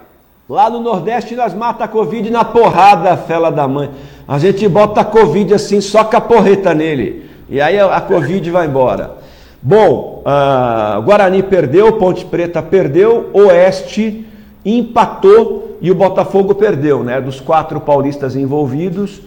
Lá no Nordeste nós mata a Covid na porrada, fela da mãe. A gente bota a Covid assim, só caporreta nele. E aí a Covid vai embora. Bom, uh, Guarani perdeu, Ponte Preta perdeu, Oeste empatou e o Botafogo perdeu, né? Dos quatro paulistas envolvidos,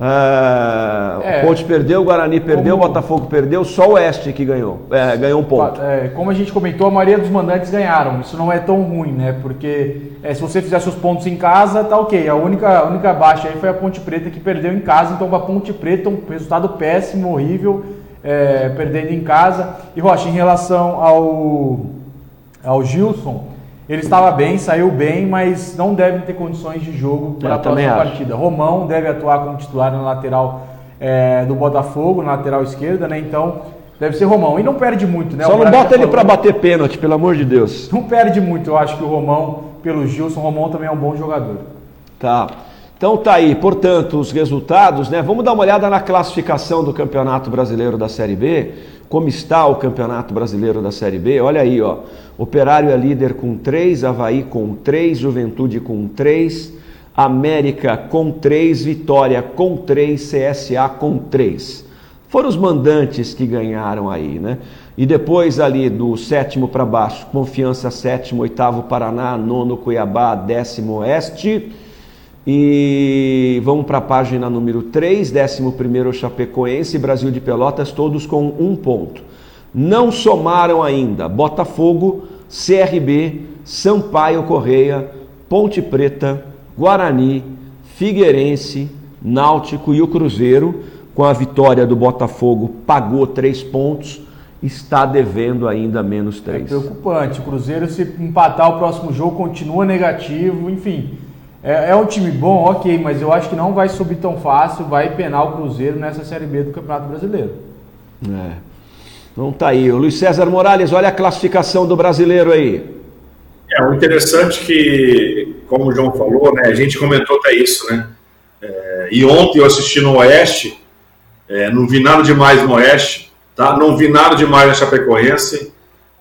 ah, é, Ponte perdeu, o Guarani perdeu, como, Botafogo perdeu, só o Oeste que ganhou, é, ganhou um ponto. É, como a gente comentou, a maioria dos mandantes ganharam. Isso não é tão ruim, né? Porque é, se você fizer seus pontos em casa, tá ok. A única, a única baixa aí foi a Ponte Preta que perdeu em casa, então para a Ponte Preta um resultado péssimo, horrível, é, perdendo em casa. E Rocha, em relação ao, ao Gilson, ele estava bem, saiu bem, mas não deve ter condições de jogo para a próxima partida. Romão deve atuar como titular na lateral é, do Botafogo, na lateral esquerda, né? Então deve ser Romão. E não perde muito, né? Só não bota ele para bater pênalti, pelo amor de Deus. Não perde muito, eu acho que o Romão, pelo Gilson, o Romão também é um bom jogador. Tá. Então tá aí, portanto, os resultados, né? Vamos dar uma olhada na classificação do Campeonato Brasileiro da Série B. Como está o Campeonato Brasileiro da Série B? Olha aí, ó. Operário é líder com 3, Havaí com 3, Juventude com 3, América com 3, Vitória com 3, CSA com 3. Foram os mandantes que ganharam aí, né? E depois ali do sétimo para baixo, Confiança sétimo, oitavo Paraná, nono Cuiabá, décimo Oeste. E vamos para a página número 3, décimo primeiro Chapecoense, Brasil de Pelotas, todos com um ponto. Não somaram ainda Botafogo, CRB, Sampaio Correia, Ponte Preta, Guarani, Figueirense, Náutico e o Cruzeiro, com a vitória do Botafogo, pagou três pontos, está devendo ainda menos três. É preocupante. O Cruzeiro, se empatar o próximo jogo, continua negativo, enfim. É, é, um time bom, ok, mas eu acho que não vai subir tão fácil, vai penar o Cruzeiro nessa Série B do Campeonato Brasileiro. É. Então tá aí. O Luiz César Morales, olha a classificação do brasileiro aí. É, o interessante que, como o João falou, né, a gente comentou até isso, né? É, e ontem eu assisti no Oeste, é, não vi nada demais no Oeste, tá? Não vi nada demais na Chapecoense.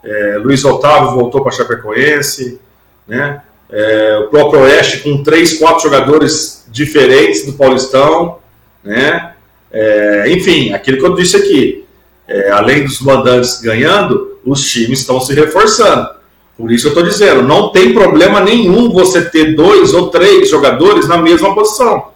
É, Luiz Otávio voltou para Chapecoense, né? É, o próprio Oeste com três, quatro jogadores diferentes do Paulistão, né? É, enfim, aquilo que eu disse aqui, é, além dos mandantes ganhando, os times estão se reforçando. Por isso eu estou dizendo, não tem problema nenhum você ter dois ou três jogadores na mesma posição,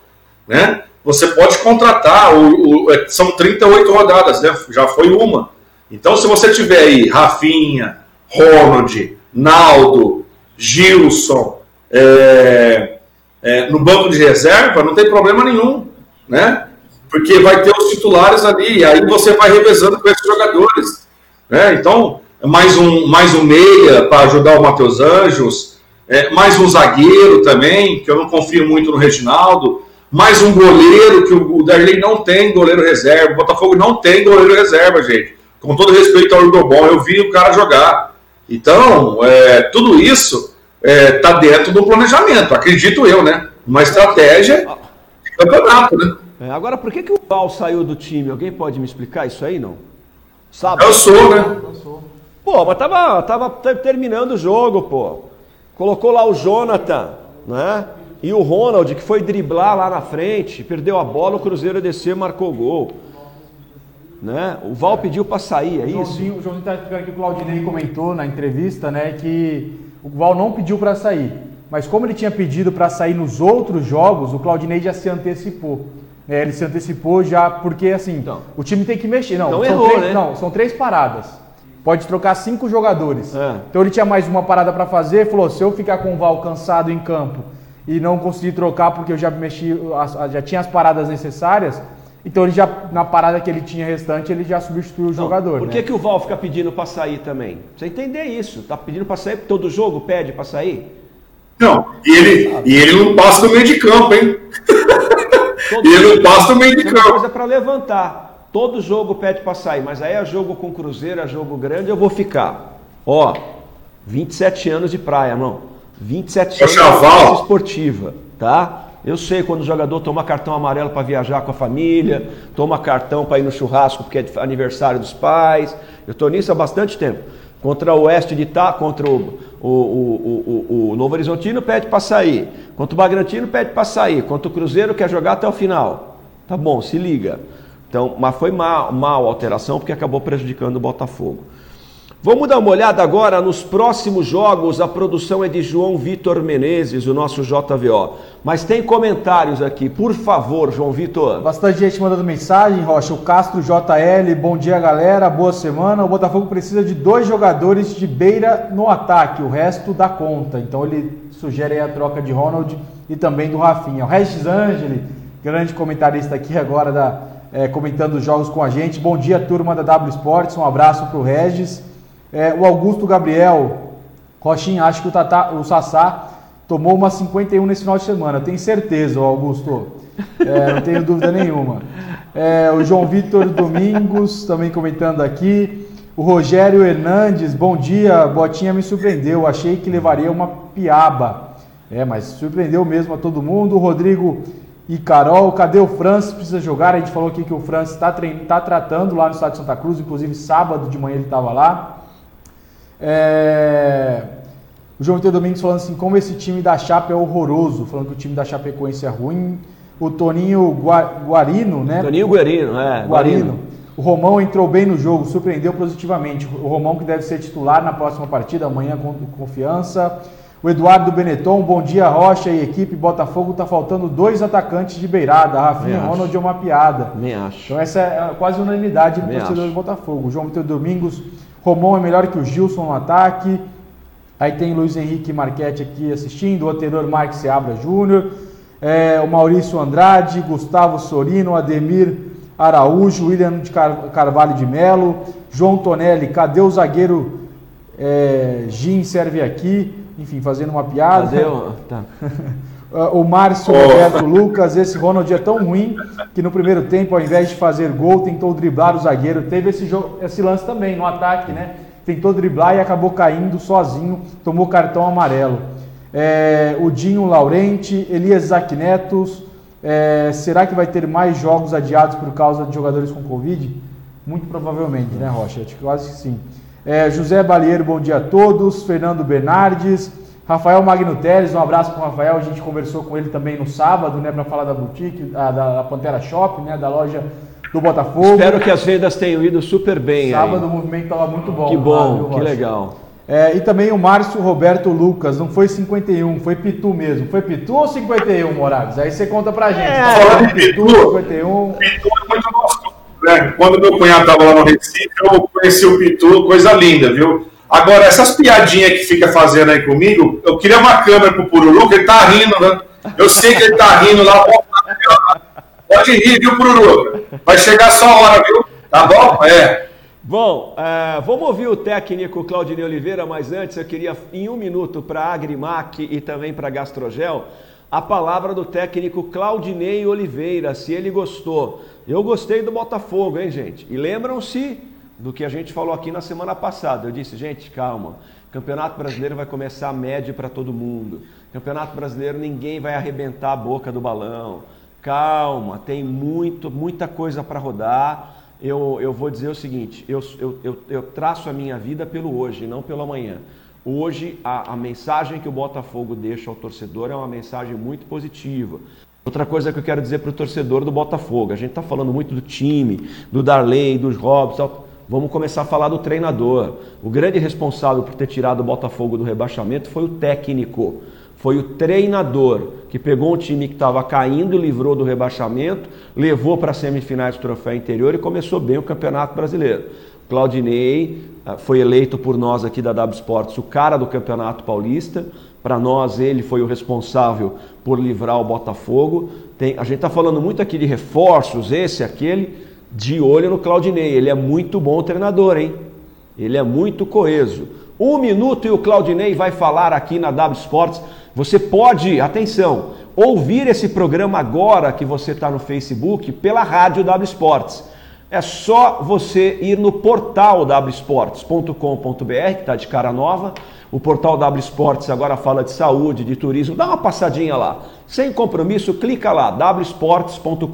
né? você pode contratar, o, o, é, são 38 rodadas, né? Já foi uma. Então, se você tiver aí Rafinha, Ronald, Naldo, Gilson, é, é, no banco de reserva, não tem problema nenhum, né? Porque vai ter os titulares ali, e aí você vai revezando com esses jogadores. Né? Então, mais um, mais um meia para ajudar o Matheus Anjos, é, mais um zagueiro também, que eu não confio muito no Reginaldo, mais um goleiro, que o, o Darley não tem goleiro reserva, o Botafogo não tem goleiro reserva, gente. Com todo respeito ao Bom, eu vi o cara jogar. Então, é, tudo isso está é, tá dentro do planejamento, acredito eu, né? Uma estratégia de campeonato, né? É, agora, por que, que o Val saiu do time? Alguém pode me explicar isso aí, não? Sabe? Eu sou, né? Pô, mas tava, tava terminando o jogo, pô. Colocou lá o Jonathan, né? E o Ronald, que foi driblar lá na frente, perdeu a bola, o Cruzeiro desceu, marcou gol. Né? O Val pediu para sair, é o isso? O Joãozinho está explicando que o Claudinei comentou na entrevista, né, que o Val não pediu para sair. Mas como ele tinha pedido para sair nos outros jogos, o Claudinei já se antecipou. É, ele se antecipou já porque assim, então, o time tem que mexer. Não, então são errou, três, né? não, são três paradas. Pode trocar cinco jogadores. É. Então ele tinha mais uma parada para fazer, falou: se eu ficar com o Val cansado em campo e não conseguir trocar porque eu já mexi, já tinha as paradas necessárias, então ele já, na parada que ele tinha restante, ele já substituiu o Não, jogador. Por né? que, que o Val fica pedindo para sair também? Você entender isso. Tá pedindo para sair, todo jogo pede para sair? Não, e ele, e ele não passa no meio de campo, hein? E ele não passa no meio de campo. coisa para levantar. Todo jogo pede para sair, mas aí é jogo com Cruzeiro, é jogo grande, eu vou ficar. Ó, 27 anos de praia, irmão. 27 Ô, anos Chaval. de esportiva, tá? Eu sei quando o jogador toma cartão amarelo para viajar com a família, toma cartão para ir no churrasco porque é aniversário dos pais. Eu estou nisso há bastante tempo. Contra o Oeste de Itá, contra o, o, o, o, Novo Horizontino, pede para sair. Contra o Bagrantino, pede para sair. Contra o Cruzeiro, quer jogar até o final. Tá bom, se liga. Então, mas foi mal, mal a alteração porque acabou prejudicando o Botafogo. Vamos dar uma olhada agora nos próximos jogos. A produção é de João Vitor Menezes, o nosso JVO. Mas tem comentários aqui, por favor, João Vitor. Bastante gente mandando mensagem, Rocha. O Castro JL, bom dia galera, boa semana. O Botafogo precisa de dois jogadores de beira no ataque, o resto dá conta. Então ele sugere a troca de Ronald e também do Rafinha. O Regis Angeli, grande comentarista aqui agora, da, é, comentando os jogos com a gente. Bom dia, turma da W Sports, um abraço para o Regis. É, o Augusto Gabriel, Rochinha, acho que o, Tata, o Sassá tomou uma 51 nesse final de semana. Tenho certeza, Augusto. É, não tenho dúvida nenhuma. É, o João Vitor Domingos também comentando aqui. O Rogério Hernandes, bom dia. Botinha me surpreendeu. Achei que levaria uma piaba. É, mas surpreendeu mesmo a todo mundo. O Rodrigo e Carol, cadê o Francis? Precisa jogar. A gente falou aqui que o Francis está tá tratando lá no estado de Santa Cruz. Inclusive, sábado de manhã ele estava lá. É... O João Vitor Domingos falando assim, como esse time da Chape é horroroso, falando que o time da Chapecoense é ruim. O Toninho Gua... Guarino, né? Toninho Guarino, é. Guarino. O Romão entrou bem no jogo, surpreendeu positivamente. O Romão que deve ser titular na próxima partida, amanhã com confiança. O Eduardo Benetton, bom dia Rocha e equipe Botafogo, tá faltando dois atacantes de beirada. Rafinha Nem Ronald é uma piada. Nem acho. Então essa é quase unanimidade do torcedor do Botafogo. O João Vitor Domingos, Romão é melhor que o Gilson no ataque. Aí tem Luiz Henrique Marchetti aqui assistindo, o anterior Marques Seabra Júnior, é, o Maurício Andrade, Gustavo Sorino, Ademir Araújo, William de Car- Carvalho de Melo, João Tonelli, cadê o zagueiro é, Gin serve aqui? Enfim, fazendo uma piada. Cadê tá. Uh, o Márcio Roberto Lucas, esse Ronald é tão ruim que no primeiro tempo, ao invés de fazer gol, tentou driblar o zagueiro. Teve esse, jogo, esse lance também no ataque, né? Tentou driblar e acabou caindo sozinho, tomou cartão amarelo. É, o Dinho Laurenti, Elias Zaquinetos, é, será que vai ter mais jogos adiados por causa de jogadores com Covid? Muito provavelmente, né, Rocha? Acho que quase que sim. É, José Balieiro, bom dia a todos. Fernando Bernardes. Rafael Magno Teles, um abraço para o Rafael. A gente conversou com ele também no sábado, né, para falar da boutique, a, da Pantera Shop, né, da loja do Botafogo. Espero que as vendas tenham ido super bem Sábado aí. o movimento estava muito bom. Que lá, bom, viu, que legal. É, e também o Márcio Roberto Lucas, não foi 51, foi Pitu mesmo. Foi Pitu ou 51, Morales? Aí você conta pra gente. É, falando de Pitu, 51. Pitu é muito gostoso, né? Quando meu cunhado tava lá no Recife, eu conheci o Pitu, coisa linda, viu? Agora, essas piadinhas que fica fazendo aí comigo, eu queria uma câmera pro Pururu, que ele tá rindo, né? Eu sei que ele tá rindo lá. Pode rir, viu, Pururu? Vai chegar a sua hora, viu? Tá bom? É. Bom, uh, vamos ouvir o técnico Claudinei Oliveira, mas antes eu queria, em um minuto, para a Agrimac e também para a Gastrogel, a palavra do técnico Claudinei Oliveira, se ele gostou. Eu gostei do Botafogo, hein, gente? E lembram-se do que a gente falou aqui na semana passada. Eu disse, gente, calma. Campeonato Brasileiro vai começar médio para todo mundo. Campeonato Brasileiro ninguém vai arrebentar a boca do balão. Calma, tem muito, muita coisa para rodar eu, eu vou dizer o seguinte: eu, eu, eu, eu traço a minha vida pelo hoje, não pelo amanhã. Hoje, a, a mensagem que o Botafogo deixa ao torcedor é uma mensagem muito positiva. Outra coisa que eu quero dizer para o torcedor do Botafogo: a gente está falando muito do time, do Darley, dos Robson. Vamos começar a falar do treinador. O grande responsável por ter tirado o Botafogo do rebaixamento foi o técnico. Foi o treinador que pegou um time que estava caindo, livrou do rebaixamento, levou para as semifinais do troféu interior e começou bem o Campeonato Brasileiro. Claudinei ah, foi eleito por nós aqui da W Sports o cara do Campeonato Paulista. Para nós, ele foi o responsável por livrar o Botafogo. Tem, a gente está falando muito aqui de reforços, esse, aquele. De olho no Claudinei. Ele é muito bom treinador, hein? Ele é muito coeso. Um minuto e o Claudinei vai falar aqui na W Sports você pode, atenção, ouvir esse programa agora que você está no Facebook pela rádio W Sports. É só você ir no portal wsports.com.br, que está de cara nova. O portal W Sports agora fala de saúde, de turismo. Dá uma passadinha lá. Sem compromisso, clica lá, wsports.com.br.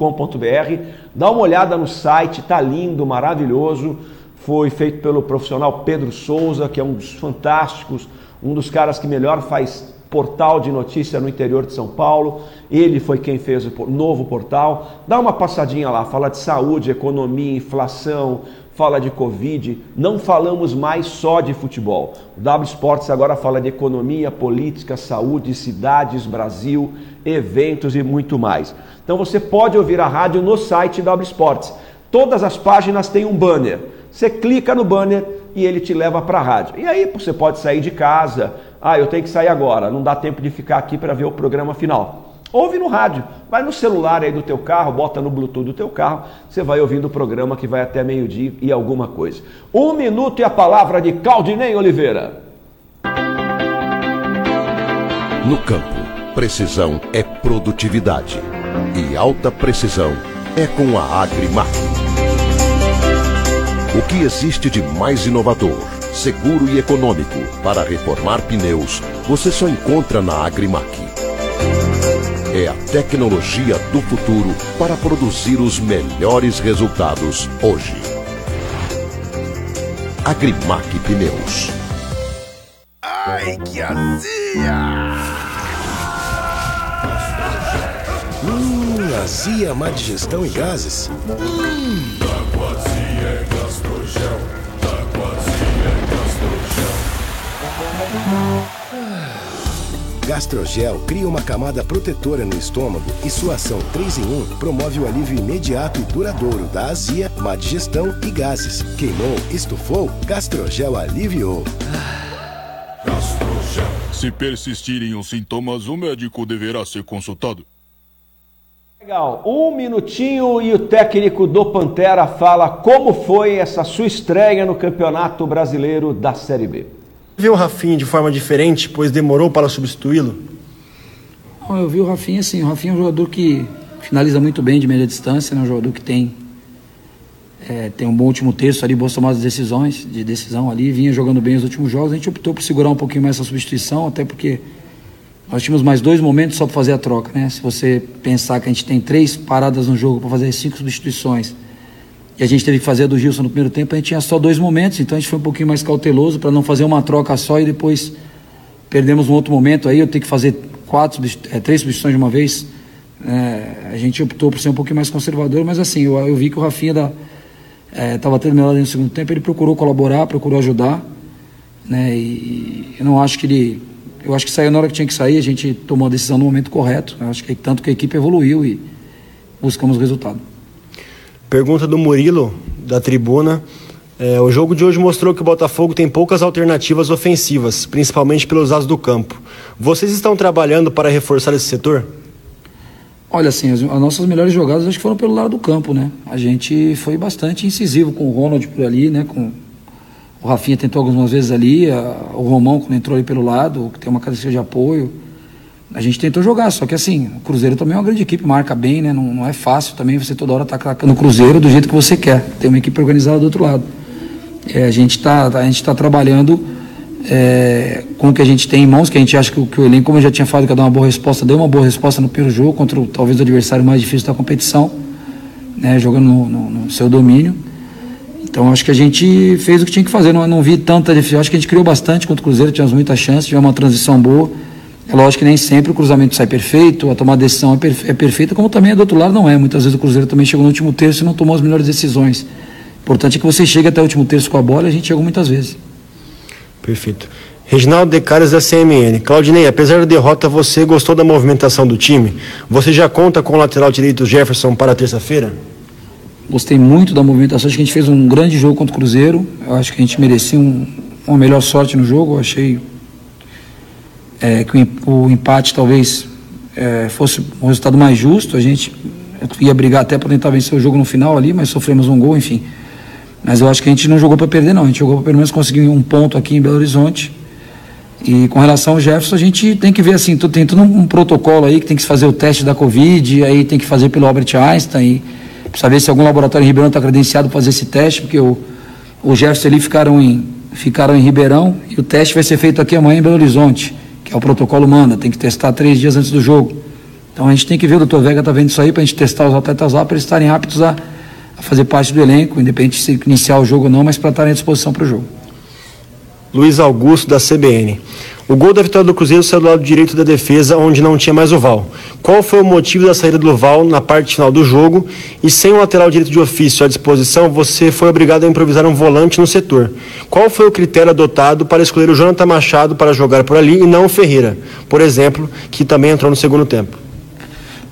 Dá uma olhada no site, tá lindo, maravilhoso. Foi feito pelo profissional Pedro Souza, que é um dos fantásticos, um dos caras que melhor faz portal de notícia no interior de São Paulo. Ele foi quem fez o novo portal. Dá uma passadinha lá, fala de saúde, economia, inflação, fala de Covid. Não falamos mais só de futebol. O W Sports agora fala de economia, política, saúde, cidades, Brasil, eventos e muito mais. Então você pode ouvir a rádio no site W Sports. Todas as páginas têm um banner. Você clica no banner e ele te leva para a rádio. E aí você pode sair de casa, ah, eu tenho que sair agora, não dá tempo de ficar aqui para ver o programa final. Ouve no rádio, vai no celular aí do teu carro, bota no Bluetooth do teu carro, você vai ouvindo o programa que vai até meio-dia e alguma coisa. Um minuto e a palavra de Caldinei Oliveira. No campo, precisão é produtividade e alta precisão é com a Agrimac. O que existe de mais inovador? seguro e econômico para reformar pneus, você só encontra na Agrimac. É a tecnologia do futuro para produzir os melhores resultados hoje. Agrimac Pneus. Ai, que azia! Hum, azia, má digestão e gases. Hum. Gastrogel cria uma camada protetora no estômago e sua ação 3 em 1 promove o alívio imediato e duradouro da azia, má digestão e gases. Queimou, estufou, Gastrogel aliviou. Se persistirem os sintomas, o médico deverá ser consultado. Legal, um minutinho e o técnico do Pantera fala como foi essa sua estreia no Campeonato Brasileiro da Série B vê o Rafinha de forma diferente, pois demorou para substituí-lo? Eu vi o Rafinha assim, o Rafinha é um jogador que finaliza muito bem de média distância, né? um jogador que tem é, tem um bom último terço ali, boas tomadas de decisões, de decisão ali, vinha jogando bem os últimos jogos, a gente optou por segurar um pouquinho mais essa substituição, até porque nós tínhamos mais dois momentos só para fazer a troca, né? Se você pensar que a gente tem três paradas no jogo para fazer cinco substituições, e a gente teve que fazer a do Gilson no primeiro tempo, a gente tinha só dois momentos, então a gente foi um pouquinho mais cauteloso para não fazer uma troca só e depois perdemos um outro momento aí, eu tenho que fazer quatro, é, três substituições de uma vez. É, a gente optou por ser um pouquinho mais conservador, mas assim, eu, eu vi que o Rafinha estava é, tendo melhor no segundo tempo, ele procurou colaborar, procurou ajudar. né? E eu não acho que ele. Eu acho que saiu na hora que tinha que sair, a gente tomou a decisão no momento correto. Eu acho que tanto que a equipe evoluiu e buscamos o resultado. Pergunta do Murilo, da tribuna. É, o jogo de hoje mostrou que o Botafogo tem poucas alternativas ofensivas, principalmente pelos lados do campo. Vocês estão trabalhando para reforçar esse setor? Olha, assim, as, as, nossas melhores jogadas acho que foram pelo lado do campo, né? A gente foi bastante incisivo com o Ronald por ali, né? Com o Rafinha tentou algumas vezes ali, a, o Romão quando entrou ali pelo lado, que tem uma característica de apoio. A gente tentou jogar, só que assim, o Cruzeiro também é uma grande equipe, marca bem, né? Não, não é fácil também você toda hora tá atacando o Cruzeiro do jeito que você quer. Tem uma equipe organizada do outro lado. É, a gente está gente tá trabalhando é, com o que a gente tem em mãos, que a gente acha que, que o elenco, como eu já tinha falado, que ia dar uma boa resposta, deu uma boa resposta no primeiro jogo contra o, talvez o adversário mais difícil da competição, né, jogando no, no, no, seu domínio. Então acho que a gente fez o que tinha que fazer, não, não vi tanta dificuldade, acho que a gente criou bastante contra o Cruzeiro, tivemos muita chance, tivemos uma transição boa. É lógico que nem sempre o cruzamento sai perfeito, a tomada de decisão é, perfe é perfeita, como também é do outro lado não é. Muitas vezes o Cruzeiro também chegou no último terço e não tomou as melhores decisões. O importante é que você chegue até o último terço com a bola e a gente chegou muitas vezes. Perfeito. Reginaldo Decares da CMN. Claudinei, apesar da derrota, você gostou da movimentação do time? Você já conta com o lateral direito Jefferson para terça-feira? Gostei muito da movimentação. Acho que a gente fez um grande jogo contra o Cruzeiro. Eu acho que a gente merecia um, uma melhor sorte no jogo. Eu achei é, que o, empate talvez é, fosse um resultado mais justo. A gente ia brigar até para tentar vencer o jogo no final ali, mas sofremos um gol, enfim. Mas eu acho que a gente não jogou para perder, não. A gente jogou para pelo menos conseguir um ponto aqui em Belo Horizonte. E com relação ao Jefferson, a gente tem que ver assim, tem todo um protocolo aí que tem que fazer o teste da Covid, aí tem que fazer pelo Albert Einstein, e precisa ver se algum laboratório em Ribeirão está credenciado para fazer esse teste, porque o, o Jefferson ali ficaram em, ficaram em Ribeirão e o teste vai ser feito aqui amanhã em Belo Horizonte, que é o protocolo manda, tem que testar três dias antes do jogo. Então a gente tem que ver, o doutor Vega está vendo isso aí para a gente testar os atletas lá para eles estarem aptos a a fazer parte do elenco, independente de se iniciar o jogo ou não, mas para estarem à disposição para o jogo. Luiz Augusto, da CBN. O gol da vitória do Cruzeiro saiu do lado direito da defesa, onde não tinha mais o Val. Qual foi o motivo da saída do Val na parte final do jogo? E sem o lateral direito de ofício à disposição, você foi obrigado a improvisar um volante no setor. Qual foi o critério adotado para escolher o Jonathan Machado para jogar por ali e não o Ferreira, por exemplo, que também entrou no segundo tempo?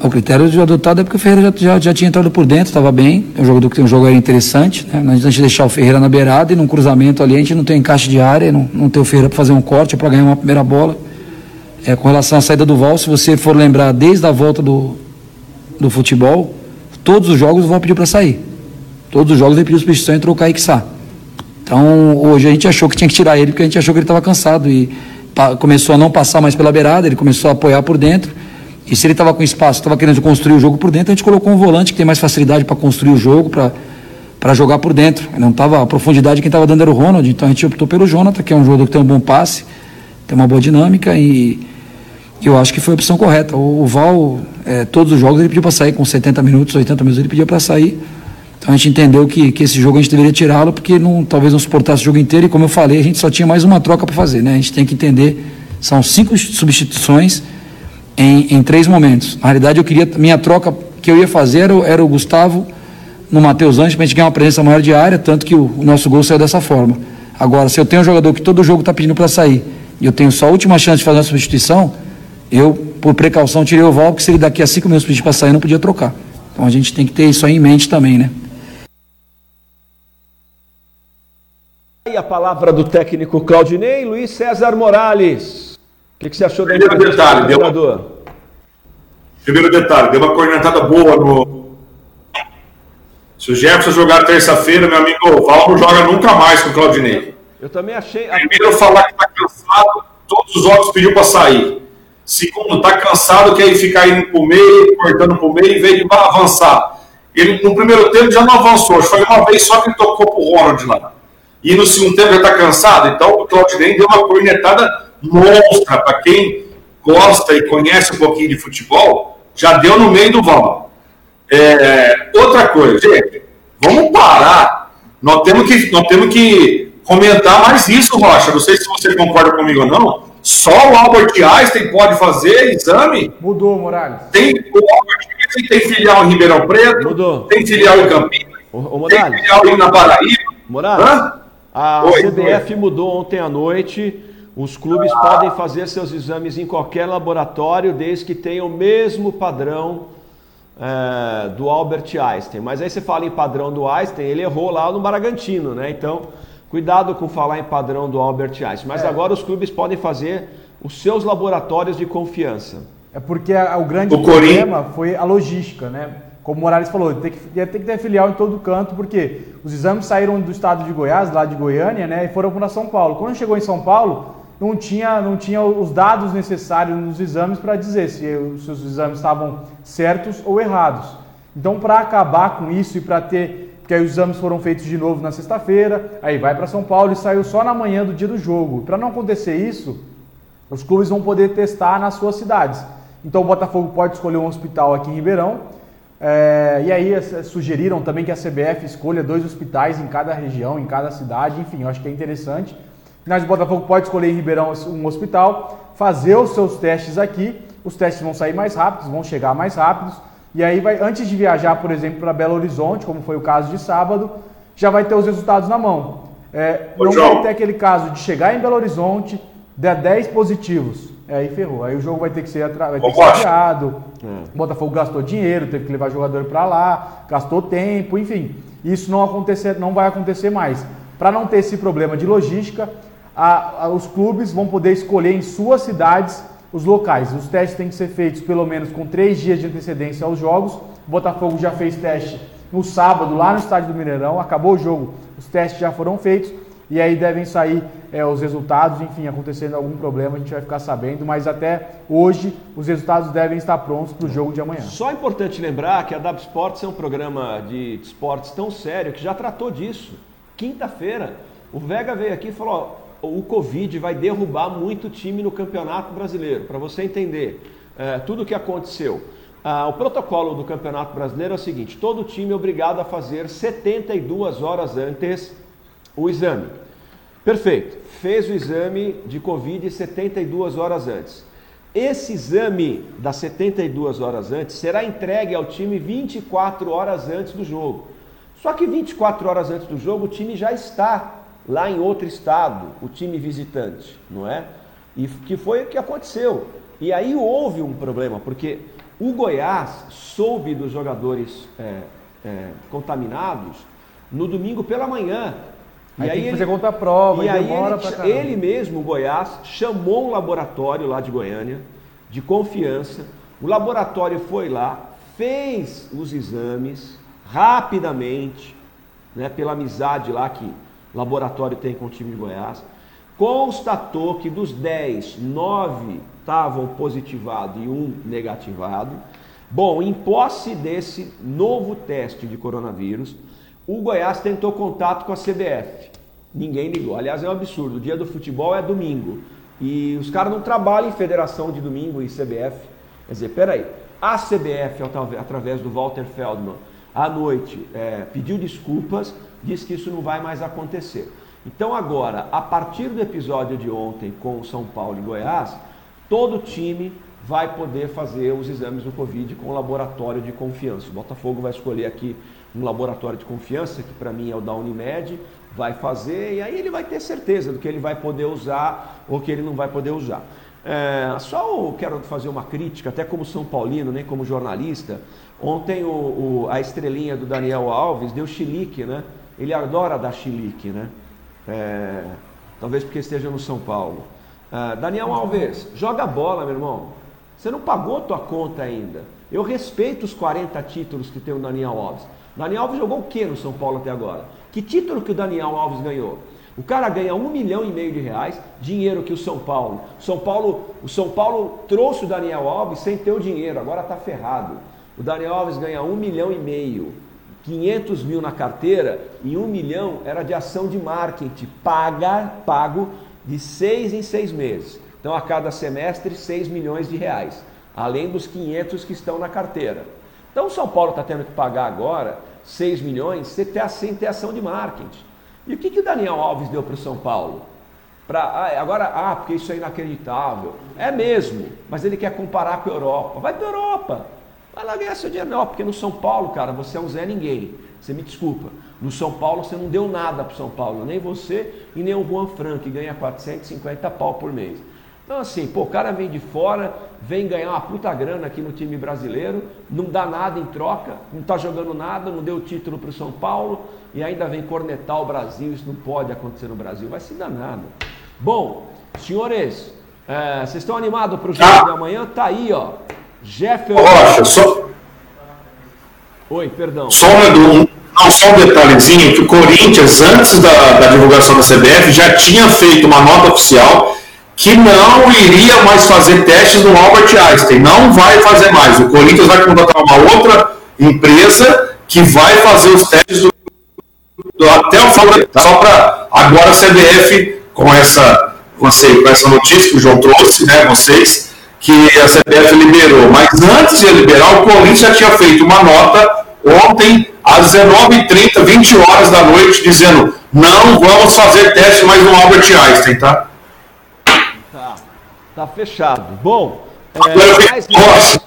O critério de adotado é porque o Ferreira já, já, já tinha entrado por dentro, estava bem. O jogo do um jogo era interessante, né? Não adianta deixar o Ferreira na beirada e num cruzamento ali a gente não tem encaixe de área, não, não tem o Ferreira para fazer um corte para ganhar uma primeira bola. É, com relação à saída do Val, se você for lembrar desde a volta do, do futebol, todos os jogos o Val pediu para sair. Todos os jogos ele pediu substituição e entrou o Kaique Sá. Então hoje a gente achou que tinha que tirar ele porque a gente achou que ele estava cansado e começou a não passar mais pela beirada, ele começou a apoiar por dentro e se ele estava com espaço, estava querendo construir o jogo por dentro, a gente colocou um volante que tem mais facilidade para construir o jogo, para jogar por dentro. Não tava, a profundidade quem estava dando era o Ronald, então a gente optou pelo Jonathan, que é um jogador que tem um bom passe, tem uma boa dinâmica e eu acho que foi a opção correta. O, o Val, é, todos os jogos ele pediu para sair, com 70 minutos, 80 minutos ele pediu para sair. Então a gente entendeu que, que esse jogo a gente deveria tirá-lo, porque não, talvez não suportasse o jogo inteiro, e como eu falei, a gente só tinha mais uma troca para fazer. Né? A gente tem que entender, são cinco substituições em, em três momentos. Na realidade, eu queria, minha troca que eu ia fazer era, era o Gustavo no Matheus Anjos para a gente ganhar uma presença maior de área, tanto que o, o, nosso gol saiu dessa forma. Agora, se eu tenho um jogador que todo jogo está pedindo para sair e eu tenho só a última chance de fazer uma substituição, eu, por precaução, tirei o Val, porque se ele daqui a cinco minutos pedir para sair, eu não podia trocar. Então a gente tem que ter isso aí em mente também, né? E a palavra do técnico Claudinei, Luiz César Morales. O que, que, você achou da Primeiro detalhe, deu uma... Primeiro detalhe, deu uma cornetada boa no. Se o Jefferson jogar terça-feira, meu amigo, o Val não joga nunca mais com o Claudinei. Eu também achei. Primeiro, falar que tá cansado, todos os outros pediu para sair. Segundo, tá cansado, quer ficar indo pro meio, cortando pro meio, em vez de avançar. Ele, no primeiro tempo, já não avançou. Foi uma vez só que ele tocou pro Ronald lá. E no segundo tempo já tá cansado. Então, o Claudinei deu uma cornetada monstra para quem gosta e conhece um pouquinho de futebol, já deu no meio do vão. É, outra coisa, gente, vamos parar. Nós temos que, nós temos que comentar mais isso, Rocha. Não sei se você concorda comigo ou não. Só o Albert Einstein pode fazer exame. Mudou, Morales. Tem, o Albert Einstein tem filial em Ribeirão Preto. Mudou. Tem filial em Campinas. O, o tem filial em na Paraíba. Morales. Hã? A Oi, CBF mudou ontem à noite. Os clubes podem fazer seus exames em qualquer laboratório, desde que tenha o mesmo padrão é, do Albert Einstein. Mas aí você fala em padrão do Einstein, ele errou lá no Bragantino, né? Então, cuidado com falar em padrão do Albert Einstein. Mas É. agora os clubes podem fazer os seus laboratórios de confiança. É porque a- o grande O problema foi a logística, né? Como o Morales falou, tem que, ter que ter filial em todo canto, porque os exames saíram do estado de Goiás, lá de Goiânia, né? E foram para São Paulo. Quando chegou em São Paulo, não tinha, não tinha os dados necessários nos exames para dizer se, os- se os exames estavam certos ou errados. Então, para acabar com isso e para ter. Porque aí os exames foram feitos de novo na sexta-feira, aí vai para São Paulo e saiu só na manhã do dia do jogo. Para não acontecer isso, os clubes vão poder testar nas suas cidades. Então o Botafogo pode escolher um hospital aqui em Ribeirão. é, e aí eh, sugeriram também que a CBF escolha dois hospitais em cada região, em cada cidade. Enfim, eu acho que é interessante. Mas o Botafogo pode escolher em Ribeirão um hospital, fazer os seus testes aqui. Os testes vão sair mais rápidos, vão chegar mais rápidos. E aí, vai, antes de viajar, por exemplo, para Belo Horizonte, como foi o caso de sábado, já vai ter os resultados na mão. É, Ô, não João. vai ter aquele caso de chegar em Belo Horizonte, der 10 positivos. É, aí ferrou. Aí o jogo vai ter que ser, atra- vai ter Ô, que ser Rocha. adiado. O Botafogo gastou dinheiro, teve que levar jogador para lá, gastou tempo, enfim. Isso não, acontecer, não vai acontecer mais. Para não ter esse problema de logística, a- a- os clubes vão poder escolher em suas cidades os locais. Os testes têm que ser feitos pelo menos com três dias de antecedência aos jogos. O Botafogo já fez teste no sábado, lá no estádio do Mineirão. Acabou o jogo, os testes já foram feitos. E aí devem sair é, os resultados, enfim, acontecendo algum problema, a gente vai ficar sabendo. Mas até hoje, os resultados devem estar prontos para o jogo de amanhã. Só é importante lembrar que a W Sports é um programa de esportes tão sério que já tratou disso. Quinta-feira, o Vega veio aqui e falou: ó, o Covid vai derrubar muito time no Campeonato Brasileiro. Para você entender é, tudo o que aconteceu. Ah, o protocolo do Campeonato Brasileiro é o seguinte: todo time é obrigado a fazer 72 horas antes o exame. Perfeito. Fez o exame de Covid 72 horas antes. Esse exame das 72 horas antes será entregue ao time 24 horas antes do jogo. Só que 24 horas antes do jogo o time já está lá em outro estado, o time visitante, não é? E que foi o que aconteceu. E aí houve um problema, porque o Goiás soube dos jogadores é, é, contaminados no domingo pela manhã. Aí tem que fazer contraprova, e e aí demora ele, pra ele mesmo, o Goiás, chamou um laboratório lá de Goiânia, de confiança. O laboratório foi lá, fez os exames rapidamente, né, pela amizade lá que laboratório tem com o time de Goiás. Constatou que dos 10, 9 estavam positivados e um negativado. Bom, em posse desse novo teste de coronavírus, o Goiás tentou contato com a CBF. Ninguém ligou. Aliás, é um absurdo. O dia do futebol é domingo. E os caras não trabalham em federação de domingo e CBF. Quer dizer, peraí. A CBF, atra- através do Walter Feldman, à noite, é, pediu desculpas, disse que isso não vai mais acontecer. Então agora, a partir do episódio de ontem com o São Paulo e Goiás, todo time vai poder fazer os exames do Covid com um laboratório de confiança. O Botafogo vai escolher aqui um laboratório de confiança, que para mim é o da Unimed, vai fazer e aí ele vai ter certeza do que ele vai poder usar ou que ele não vai poder usar. É, só quero fazer uma crítica, até como São Paulino, nem como jornalista. Ontem o, o- a estrelinha do Daniel Alves deu chilique, né? Ele adora dar chilique, né? É, talvez porque esteja no São Paulo. Ah, Daniel Alves, joga bola, meu irmão. Você não pagou tua conta ainda. Eu respeito os 40 títulos que tem o Daniel Alves. Daniel Alves jogou o que no São Paulo até agora? Que título que o Daniel Alves ganhou? O cara ganha um milhão e meio de reais, dinheiro que o São Paulo. São Paulo, o São Paulo trouxe o Daniel Alves sem ter o dinheiro, agora está ferrado. O Daniel Alves ganha um milhão e meio, 500 mil na carteira e um milhão era de ação de marketing, paga, pago de seis em seis meses. Então a cada semestre 6 milhões de reais, além dos 500 que estão na carteira. Então o São Paulo está tendo que pagar agora 6 milhões sem ter, ação de marketing. E o que, que o Daniel Alves deu para o São Paulo? Pra, ah, agora, ah, porque isso é inacreditável. É mesmo, mas ele quer comparar com a Europa. Vai para a Europa. Vai lá ganhar seu dinheiro. Não, porque no São Paulo, cara, você é um Zé Ninguém. Você me desculpa. No São Paulo você não deu nada pro São Paulo, nem você e nem o Juan Fran, que ganha 450 pau por mês. Então assim, pô, o cara vem de fora, vem ganhar uma puta grana aqui no time brasileiro, não dá nada em troca, não tá jogando nada, não deu título pro São Paulo e ainda vem cornetar o Brasil, isso não pode acontecer no Brasil, vai se danar. Bom, senhores, é, vocês estão animados pro jogo de amanhã? Tá aí, ó. Jefferson. Rocha, só, Oi, perdão. só um, não, só um detalhezinho, que o Corinthians, antes da, da divulgação da CBF, já tinha feito uma nota oficial que não iria mais fazer testes no Albert Einstein. Não vai fazer mais. O Corinthians vai contratar uma outra empresa que vai fazer os testes do, do- até o final. Só para agora a CBF, com essa, com essa, com essa notícia que o João trouxe, né, vocês, que a CBF liberou. Mas antes de liberar, o Corinthians já tinha feito uma nota ontem, às 19h30, 20 horas da noite, dizendo não vamos fazer teste mais no Albert Einstein, tá? Tá, tá fechado. Bom, Agora eu é, fico- mais... Nossa,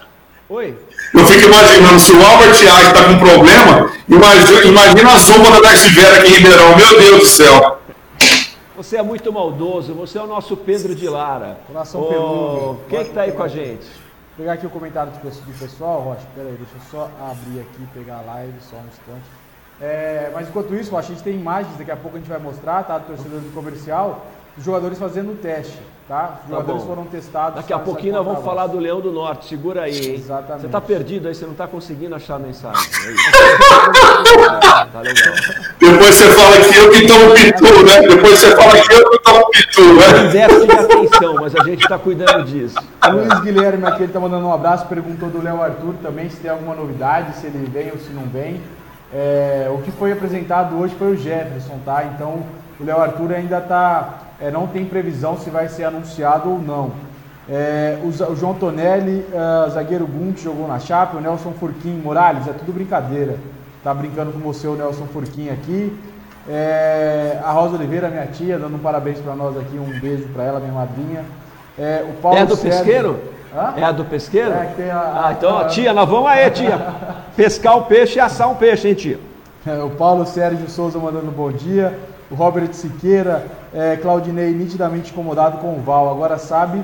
Oi. eu fico imaginando, se o Albert Einstein está com problema, imagina, imagina a zumba da Darcy Vera aqui em Ribeirão, meu Deus do céu. Você é muito maldoso, você é o nosso Pedro de Lara. Coração Ô, peludo. Quem que tá aí com a gente? Vou pegar aqui o comentário do pessoal- Rocha. Pera aí, deixa eu só abrir aqui, pegar a live, só um instante. É, mas enquanto isso, Rocha, a gente tem imagens, daqui a pouco a gente vai mostrar, tá? Do torcedor do comercial, dos jogadores fazendo o teste, tá? Os Tá jogadores bom. foram testados. Daqui a pouquinho nós vamos falar do Leão do Norte. Segura aí, hein? Exatamente. Você tá perdido aí, você não tá conseguindo achar a mensagem. É isso. tá legal. Depois você fala que eu que tomo pitu, né? Depois você fala que eu que tomo pitu, né? déficit de atenção, mas a gente tá cuidando disso. O Luiz Guilherme aqui, ele tá mandando um abraço, perguntou do Léo Arthur também se tem alguma novidade, se ele vem ou se não vem. É, o que foi apresentado hoje foi o Jefferson, tá? Então o Léo Arthur ainda tá. É, não tem previsão se vai ser anunciado ou não. É, o, o João Tonelli, ah, zagueiro que jogou na Chape, o Nelson Furquim Morales, é tudo brincadeira. Tá brincando com você o Nelson Furquim aqui. É, a Rosa Oliveira, minha tia, dando um parabéns para nós aqui, um beijo para ela, minha madrinha. É, o Paulo É do pesqueiro? Hã? É a do pesqueiro? É, que tem a- Ah, então, tia, nós vamos aí, tia. Pescar o peixe e assar um peixe, hein, tia? É, o Paulo Sérgio Souza mandando bom dia. O Robert Siqueira, é, Claudinei nitidamente incomodado com o Val. Agora sabe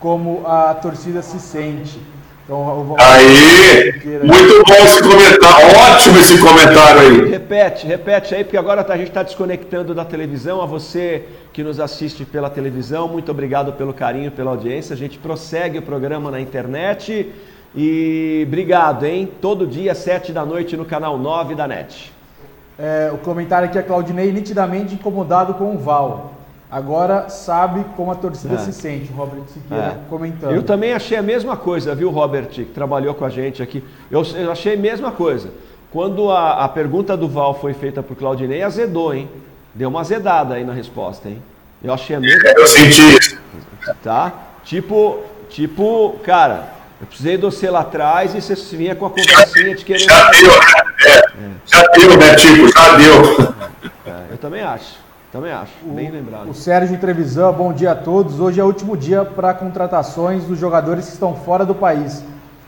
como a torcida se sente. Então, o Val- Aí, muito bom esse comentário, ótimo esse comentário aí. Repete, repete aí, porque agora tá- a gente está desconectando da televisão. A você que nos assiste pela televisão, muito obrigado pelo carinho, pela audiência. A gente prossegue o programa na internet. E obrigado, hein? Todo dia, sete da noite, no canal 9 da NET. É, o comentário aqui é Claudinei nitidamente incomodado com o Val. Agora sabe como a torcida É. se sente. O Robert Siqueira É. comentando. Eu também achei a mesma coisa, viu, Robert, que trabalhou com a gente aqui. Eu, eu achei a mesma coisa. Quando a, a pergunta do Val foi feita por Claudinei, azedou, hein? Deu uma azedada aí na resposta, hein? Eu achei a mesma Eu senti isso. Tá? Tipo, tipo, cara, eu precisei de você lá atrás e você vinha com a conversinha de querer. Já deu, né? É, já deu, né, Tico? Já deu. É, eu também acho. Também acho. Bem lembrado. O Sérgio Trevisan, bom dia a todos. Hoje é o último dia para contratações dos jogadores que estão fora do país.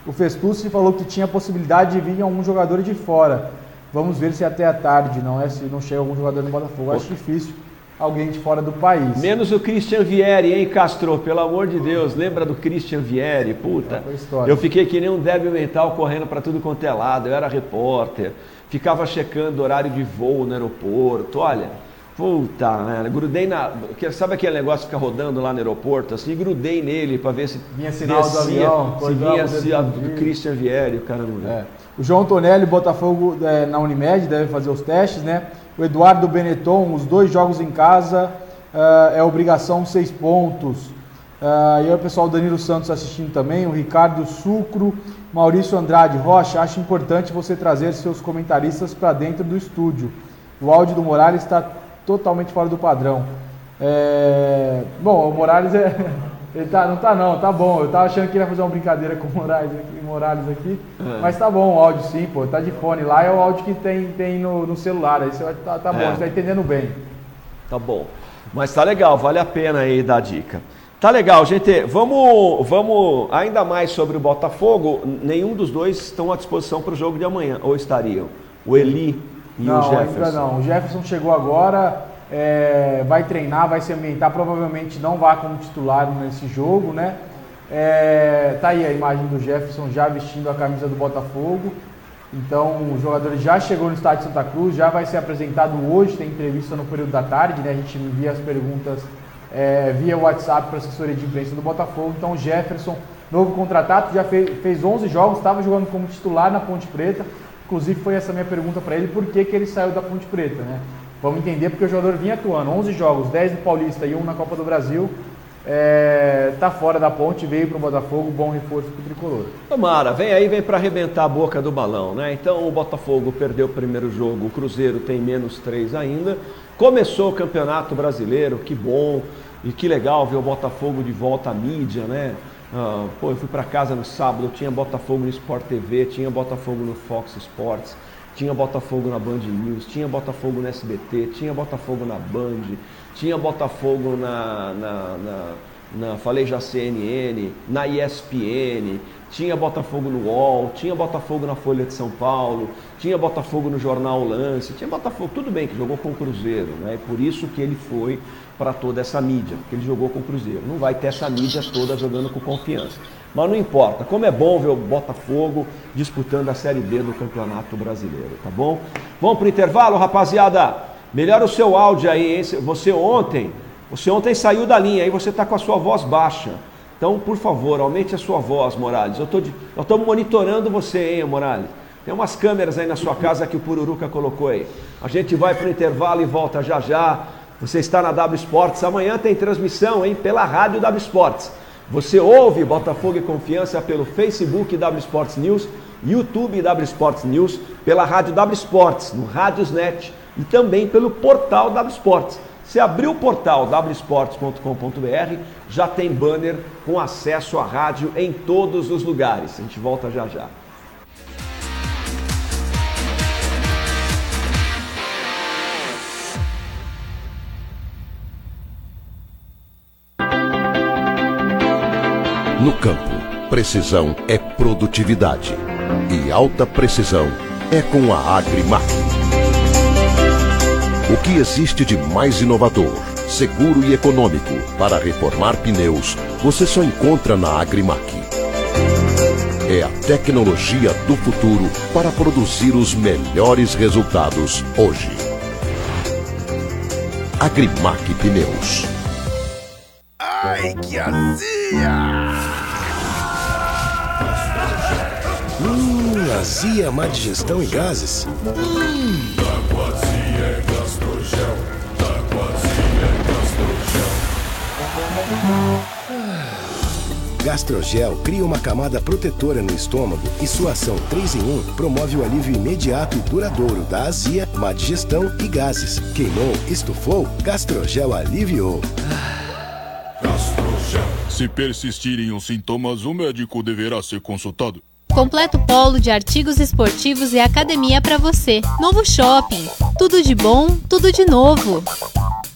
O Festucci falou que tinha a possibilidade de vir algum jogador de fora. Vamos ver se até a tarde, não é? Se não chega algum jogador no Botafogo. Acho difícil alguém de fora do país. Menos o Christian Vieri, hein, Castro? Pelo amor de Deus, lembra do Christian Vieri? Puta, eu fiquei que nem um débil mental correndo para tudo quanto é lado. Eu era repórter, ficava checando horário de voo no aeroporto. Olha, puta, merda, grudei na. Sabe aquele negócio que fica rodando lá no aeroporto? Assim, grudei nele para ver se Vinha sinal do descia, avião, se vinha se a- do do. Christian Vieri, o caramba. É. O João Tonelli, Botafogo é, na Unimed, deve fazer os testes, né? O Eduardo Benetton, os dois jogos em casa, ah, é obrigação seis pontos. Ah, e aí o pessoal Danilo Santos assistindo também, o Ricardo Sucro, Maurício Andrade Rocha, acho importante você trazer seus comentaristas para dentro do estúdio. O áudio do Morales está totalmente fora do padrão. É, Bom, o Morales é. Ele tá, não tá não, tá bom. Eu tava achando que ele ia fazer uma brincadeira com o Morales aqui, Morales aqui. É. Mas tá bom o áudio sim, pô. Tá de fone lá, é o áudio que tem, tem no, no celular. Aí você vai tá, tá bom, É. você tá entendendo bem. Tá bom. Mas tá legal, vale a pena aí dar dica. Tá legal, gente. Vamos, vamos ainda mais sobre o Botafogo. Nenhum dos dois estão à disposição para o jogo de amanhã, ou estariam? O Eli e não, o Jefferson. ainda não. O Jefferson chegou agora, é, vai treinar, vai se ambientar, provavelmente não vai como titular nesse jogo, né? É, tá aí a imagem do Jefferson já vestindo a camisa do Botafogo. Então o jogador já chegou no estádio Santa Cruz, já vai ser apresentado hoje, tem entrevista no período da tarde, né? A gente envia as perguntas é, via WhatsApp para a assessoria de imprensa do Botafogo. Então o Jefferson, novo contratado, já fez, fez 11 jogos, estava jogando como titular na Ponte Preta. Inclusive foi essa minha pergunta para ele, por que, que ele saiu da Ponte Preta, né? Vamos entender porque o jogador vinha atuando 11 jogos, 10 no Paulista e um na Copa do Brasil. É, tá fora da ponte, veio para o Botafogo, bom reforço para o Tricolor. Tomara, vem aí, vem para arrebentar a boca do balão, né? Então o Botafogo perdeu o primeiro jogo, o Cruzeiro tem menos três ainda. Começou o Campeonato Brasileiro, que bom e que legal ver o Botafogo de volta à mídia, né? Ah, pô, eu fui para casa no sábado, tinha Botafogo no Sport TV, tinha Botafogo no Fox Sports, tinha Botafogo na Band News, tinha Botafogo no SBT, tinha Botafogo na Band, tinha Botafogo na, na, na, na falei já CNN, na ESPN, tinha Botafogo no UOL, tinha Botafogo na Folha de São Paulo, tinha Botafogo no Jornal Lance, tinha Botafogo, tudo bem que jogou com o Cruzeiro, né? Por isso que ele foi para toda essa mídia, porque ele jogou com o Cruzeiro. Não vai ter essa mídia toda jogando com confiança. Mas não importa, como é bom ver o Botafogo disputando a Série B do Campeonato Brasileiro, tá bom? Vamos para o intervalo, rapaziada. Melhora o seu áudio aí, hein? Você ontem, você ontem saiu da linha, aí você está com a sua voz baixa. Então, por favor, aumente a sua voz, Morales. Eu tô de, estamos monitorando você, hein, Morales. Tem umas câmeras aí na sua casa que o Pururuca colocou aí. A gente vai para o intervalo e volta já já. Você está na W Sports. Amanhã tem transmissão, hein, pela rádio W Sports. Você ouve Botafogo e Confiança pelo Facebook W Sports News, YouTube W Sports News, pela rádio W Sports, no Rádiosnet e também pelo portal W Sports. Se abrir o portal wsports.com.br, já tem banner com acesso à rádio em todos os lugares. A gente volta já já. No campo, precisão é produtividade. E alta precisão é com a Agrimac. O que existe de mais inovador, seguro e econômico para reformar pneus, você só encontra na Agrimac. É a tecnologia do futuro para produzir os melhores resultados hoje. Agrimac Pneus. Ai, que azia! Hum, azia, má digestão e gases. Hum. Gastrogel. Gastrogel. Gastrogel cria uma camada protetora no estômago e sua ação 3 em 1 promove o alívio imediato e duradouro da azia, má digestão e gases. Queimou, estufou, Gastrogel aliviou. Se persistirem os sintomas, o médico deverá ser consultado. Completo polo de artigos esportivos e academia para você. Novo shopping. Tudo de bom, tudo de novo.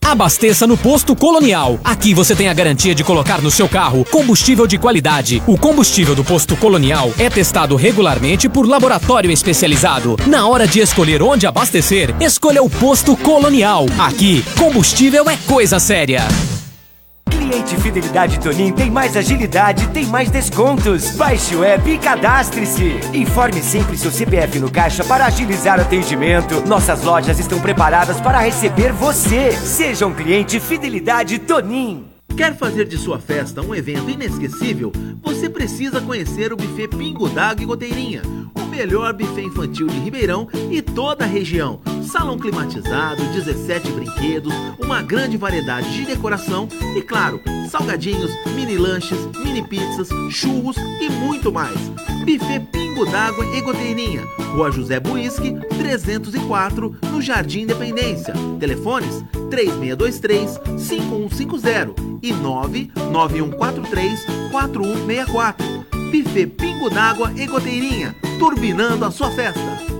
Abasteça no Posto Colonial. Aqui você tem a garantia de colocar no seu carro combustível de qualidade. O combustível do Posto Colonial é testado regularmente por laboratório especializado. Na hora de escolher onde abastecer, escolha o Posto Colonial. Aqui, combustível é coisa séria. Cliente Fidelidade Tonin tem mais agilidade, tem mais descontos. Baixe o app e cadastre-se. Informe sempre seu CPF no caixa para agilizar o atendimento. Nossas lojas estão preparadas para receber você. Seja um cliente Fidelidade Tonin. Quer fazer de sua festa um evento inesquecível? Você precisa conhecer o buffet Pingo d'Água e Goteirinha, o melhor buffet infantil de Ribeirão e toda a região. Salão climatizado, 17 brinquedos, uma grande variedade de decoração e, claro, salgadinhos, mini lanches, mini pizzas, churros e muito mais. Buffet Pingo d'Água e Goteirinha, Rua José Buisque, 304, no Jardim Independência. Telefones 3623 5150 e 99143-4164. Buffet Pingo d'Água e Goteirinha, turbinando a sua festa.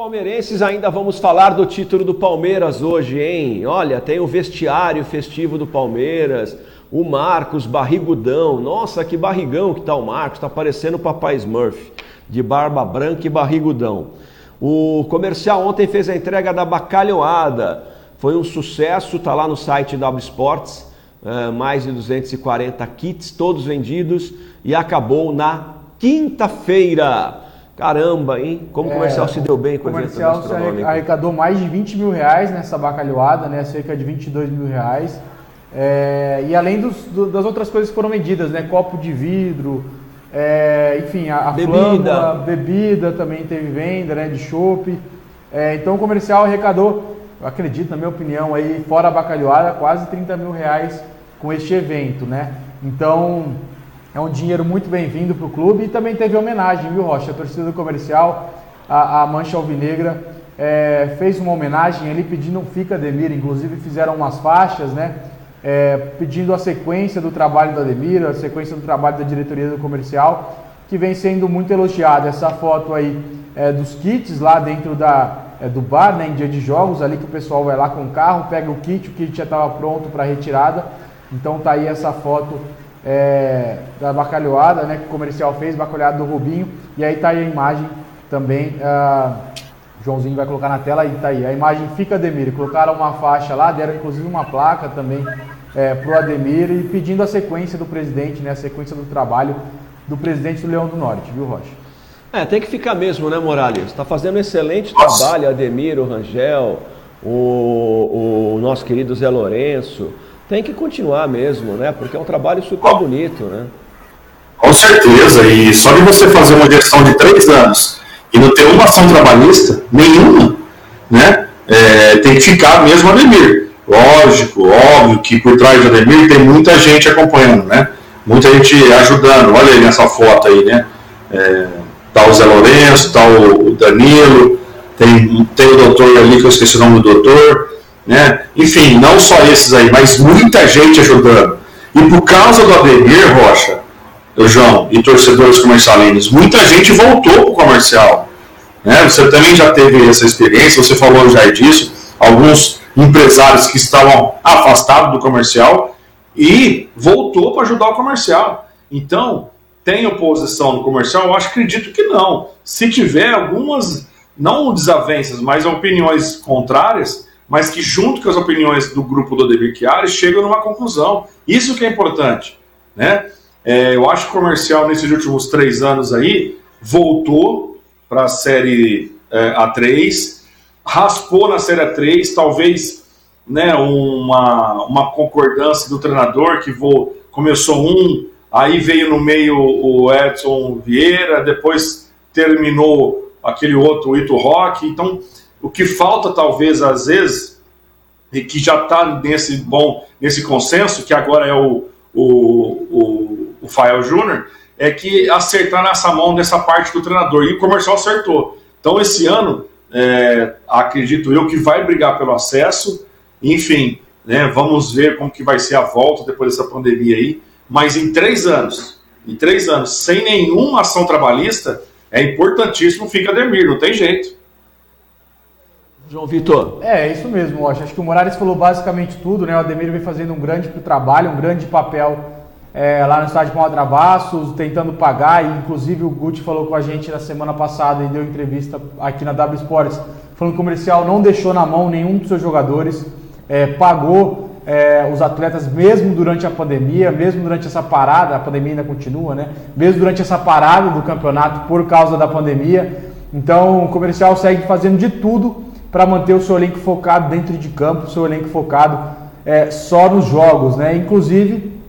palmeirenses, ainda vamos falar do título do Palmeiras hoje, hein? Olha, tem o vestiário festivo do Palmeiras, o Marcos barrigudão. Nossa, que barrigão que tá o Marcos, tá parecendo o Papai Smurf, de barba branca e barrigudão. O comercial ontem fez a entrega da bacalhoada. Foi um sucesso, tá lá no site W Sports, uh, mais de 240 kits, todos vendidos, e acabou na quinta-feira. Caramba, hein? Como o comercial É, se deu bem com O o evento comercial se gastronômico. arrecadou mais de 20 mil reais nessa bacalhoada, né? Cerca de 22 mil reais. É, e além dos- do- das outras coisas que foram vendidas, né? Copo de vidro, é, enfim, a, a Bebida. flâmula, bebida também teve venda, né? De chopp. É, então o comercial arrecadou, eu acredito, na minha opinião, aí, fora a bacalhoada, quase 30 mil reais com este evento, né? Então é um dinheiro muito bem-vindo para o clube e também teve homenagem, viu, Rocha? A torcida do comercial, a, a Mancha Alvinegra, é, fez uma homenagem ali pedindo um Fica Ademir, inclusive fizeram umas faixas, né? É, pedindo a sequência do trabalho do Ademir, a sequência do trabalho da diretoria do comercial, que vem sendo muito elogiada. Essa foto aí é, dos kits lá dentro da, é, do bar, né, em dia de jogos, ali que o pessoal vai lá com o carro, pega o kit, o kit já estava pronto para retirada. Então tá aí essa foto é, da bacalhoada, né, que o comercial fez, bacalhoada do Rubinho, e aí tá aí a imagem também. ah, Joãozinho vai colocar na tela e tá aí. A imagem fica Ademir. Colocaram uma faixa lá, deram inclusive uma placa também é, pro Ademir e pedindo a sequência do presidente, né? A sequência do trabalho do presidente do Leão do Norte, viu, Rocha? É, tem que ficar mesmo, né, Morales? Está fazendo um excelente trabalho, Ademir, o Rangel, o, o nosso querido Zé Lourenço. Tem que continuar mesmo, né? Porque é um trabalho super bonito, né? Com certeza, e só de você fazer uma gestão de três anos e não ter uma ação trabalhista, nenhuma, né? é, tem que ficar mesmo Ademir. Lógico, óbvio que por trás de Ademir tem muita gente acompanhando, né? Muita gente ajudando. Olha aí nessa foto aí, né? É, tá o Zé Lourenço, tá o Danilo, tem, tem o doutor ali, que eu esqueci o nome do doutor, né? Enfim, não só esses aí, mas muita gente ajudando. E por causa do Ademir, Rocha, João, e torcedores comercialinos, muita gente voltou para o comercial. Né? Você também já teve essa experiência, você falou já disso, alguns empresários que estavam afastados do comercial e voltou para ajudar o comercial. Então, tem oposição no comercial? Eu acho, acredito que não. Se tiver algumas, não desavenças, mas opiniões contrárias, mas que junto com as opiniões do grupo do Ademir Chiari chegam numa conclusão. Isso que é importante, né? É, eu acho que o comercial nesses últimos três anos aí voltou para a série é, A3, raspou na série A3, talvez né, uma, uma concordância do treinador que começou um, aí veio no meio o Edson Vieira, depois terminou aquele outro, o Ito Rock. Então, o que falta talvez às vezes, e que já está nesse bom, nesse consenso, que agora é o, o, o Fael Júnior, é que acertar nessa mão dessa parte do treinador. E o comercial acertou. Então, esse ano, é, acredito eu que vai brigar pelo acesso. Enfim, né, vamos ver como que vai ser a volta depois dessa pandemia aí. Mas em três anos, em três anos, sem nenhuma ação trabalhista, é importantíssimo fica Ademir, não tem jeito. João Vitor. É, é isso mesmo, Rocha. Acho que o Morales falou basicamente tudo, né? O Ademir vem fazendo um grande trabalho, um grande papel é, lá no estádio Paulo Travassos, tentando pagar, e inclusive o Guti falou com a gente na semana passada e deu entrevista aqui na W Sports, falando que o comercial não deixou na mão nenhum dos seus jogadores, é, pagou é, os atletas mesmo durante a pandemia, mesmo durante essa parada, a pandemia ainda continua, né? Mesmo durante essa parada do campeonato por causa da pandemia. Então o comercial segue fazendo de tudo para manter o seu elenco focado dentro de campo, o seu elenco focado é, só nos jogos, né? Inclusive,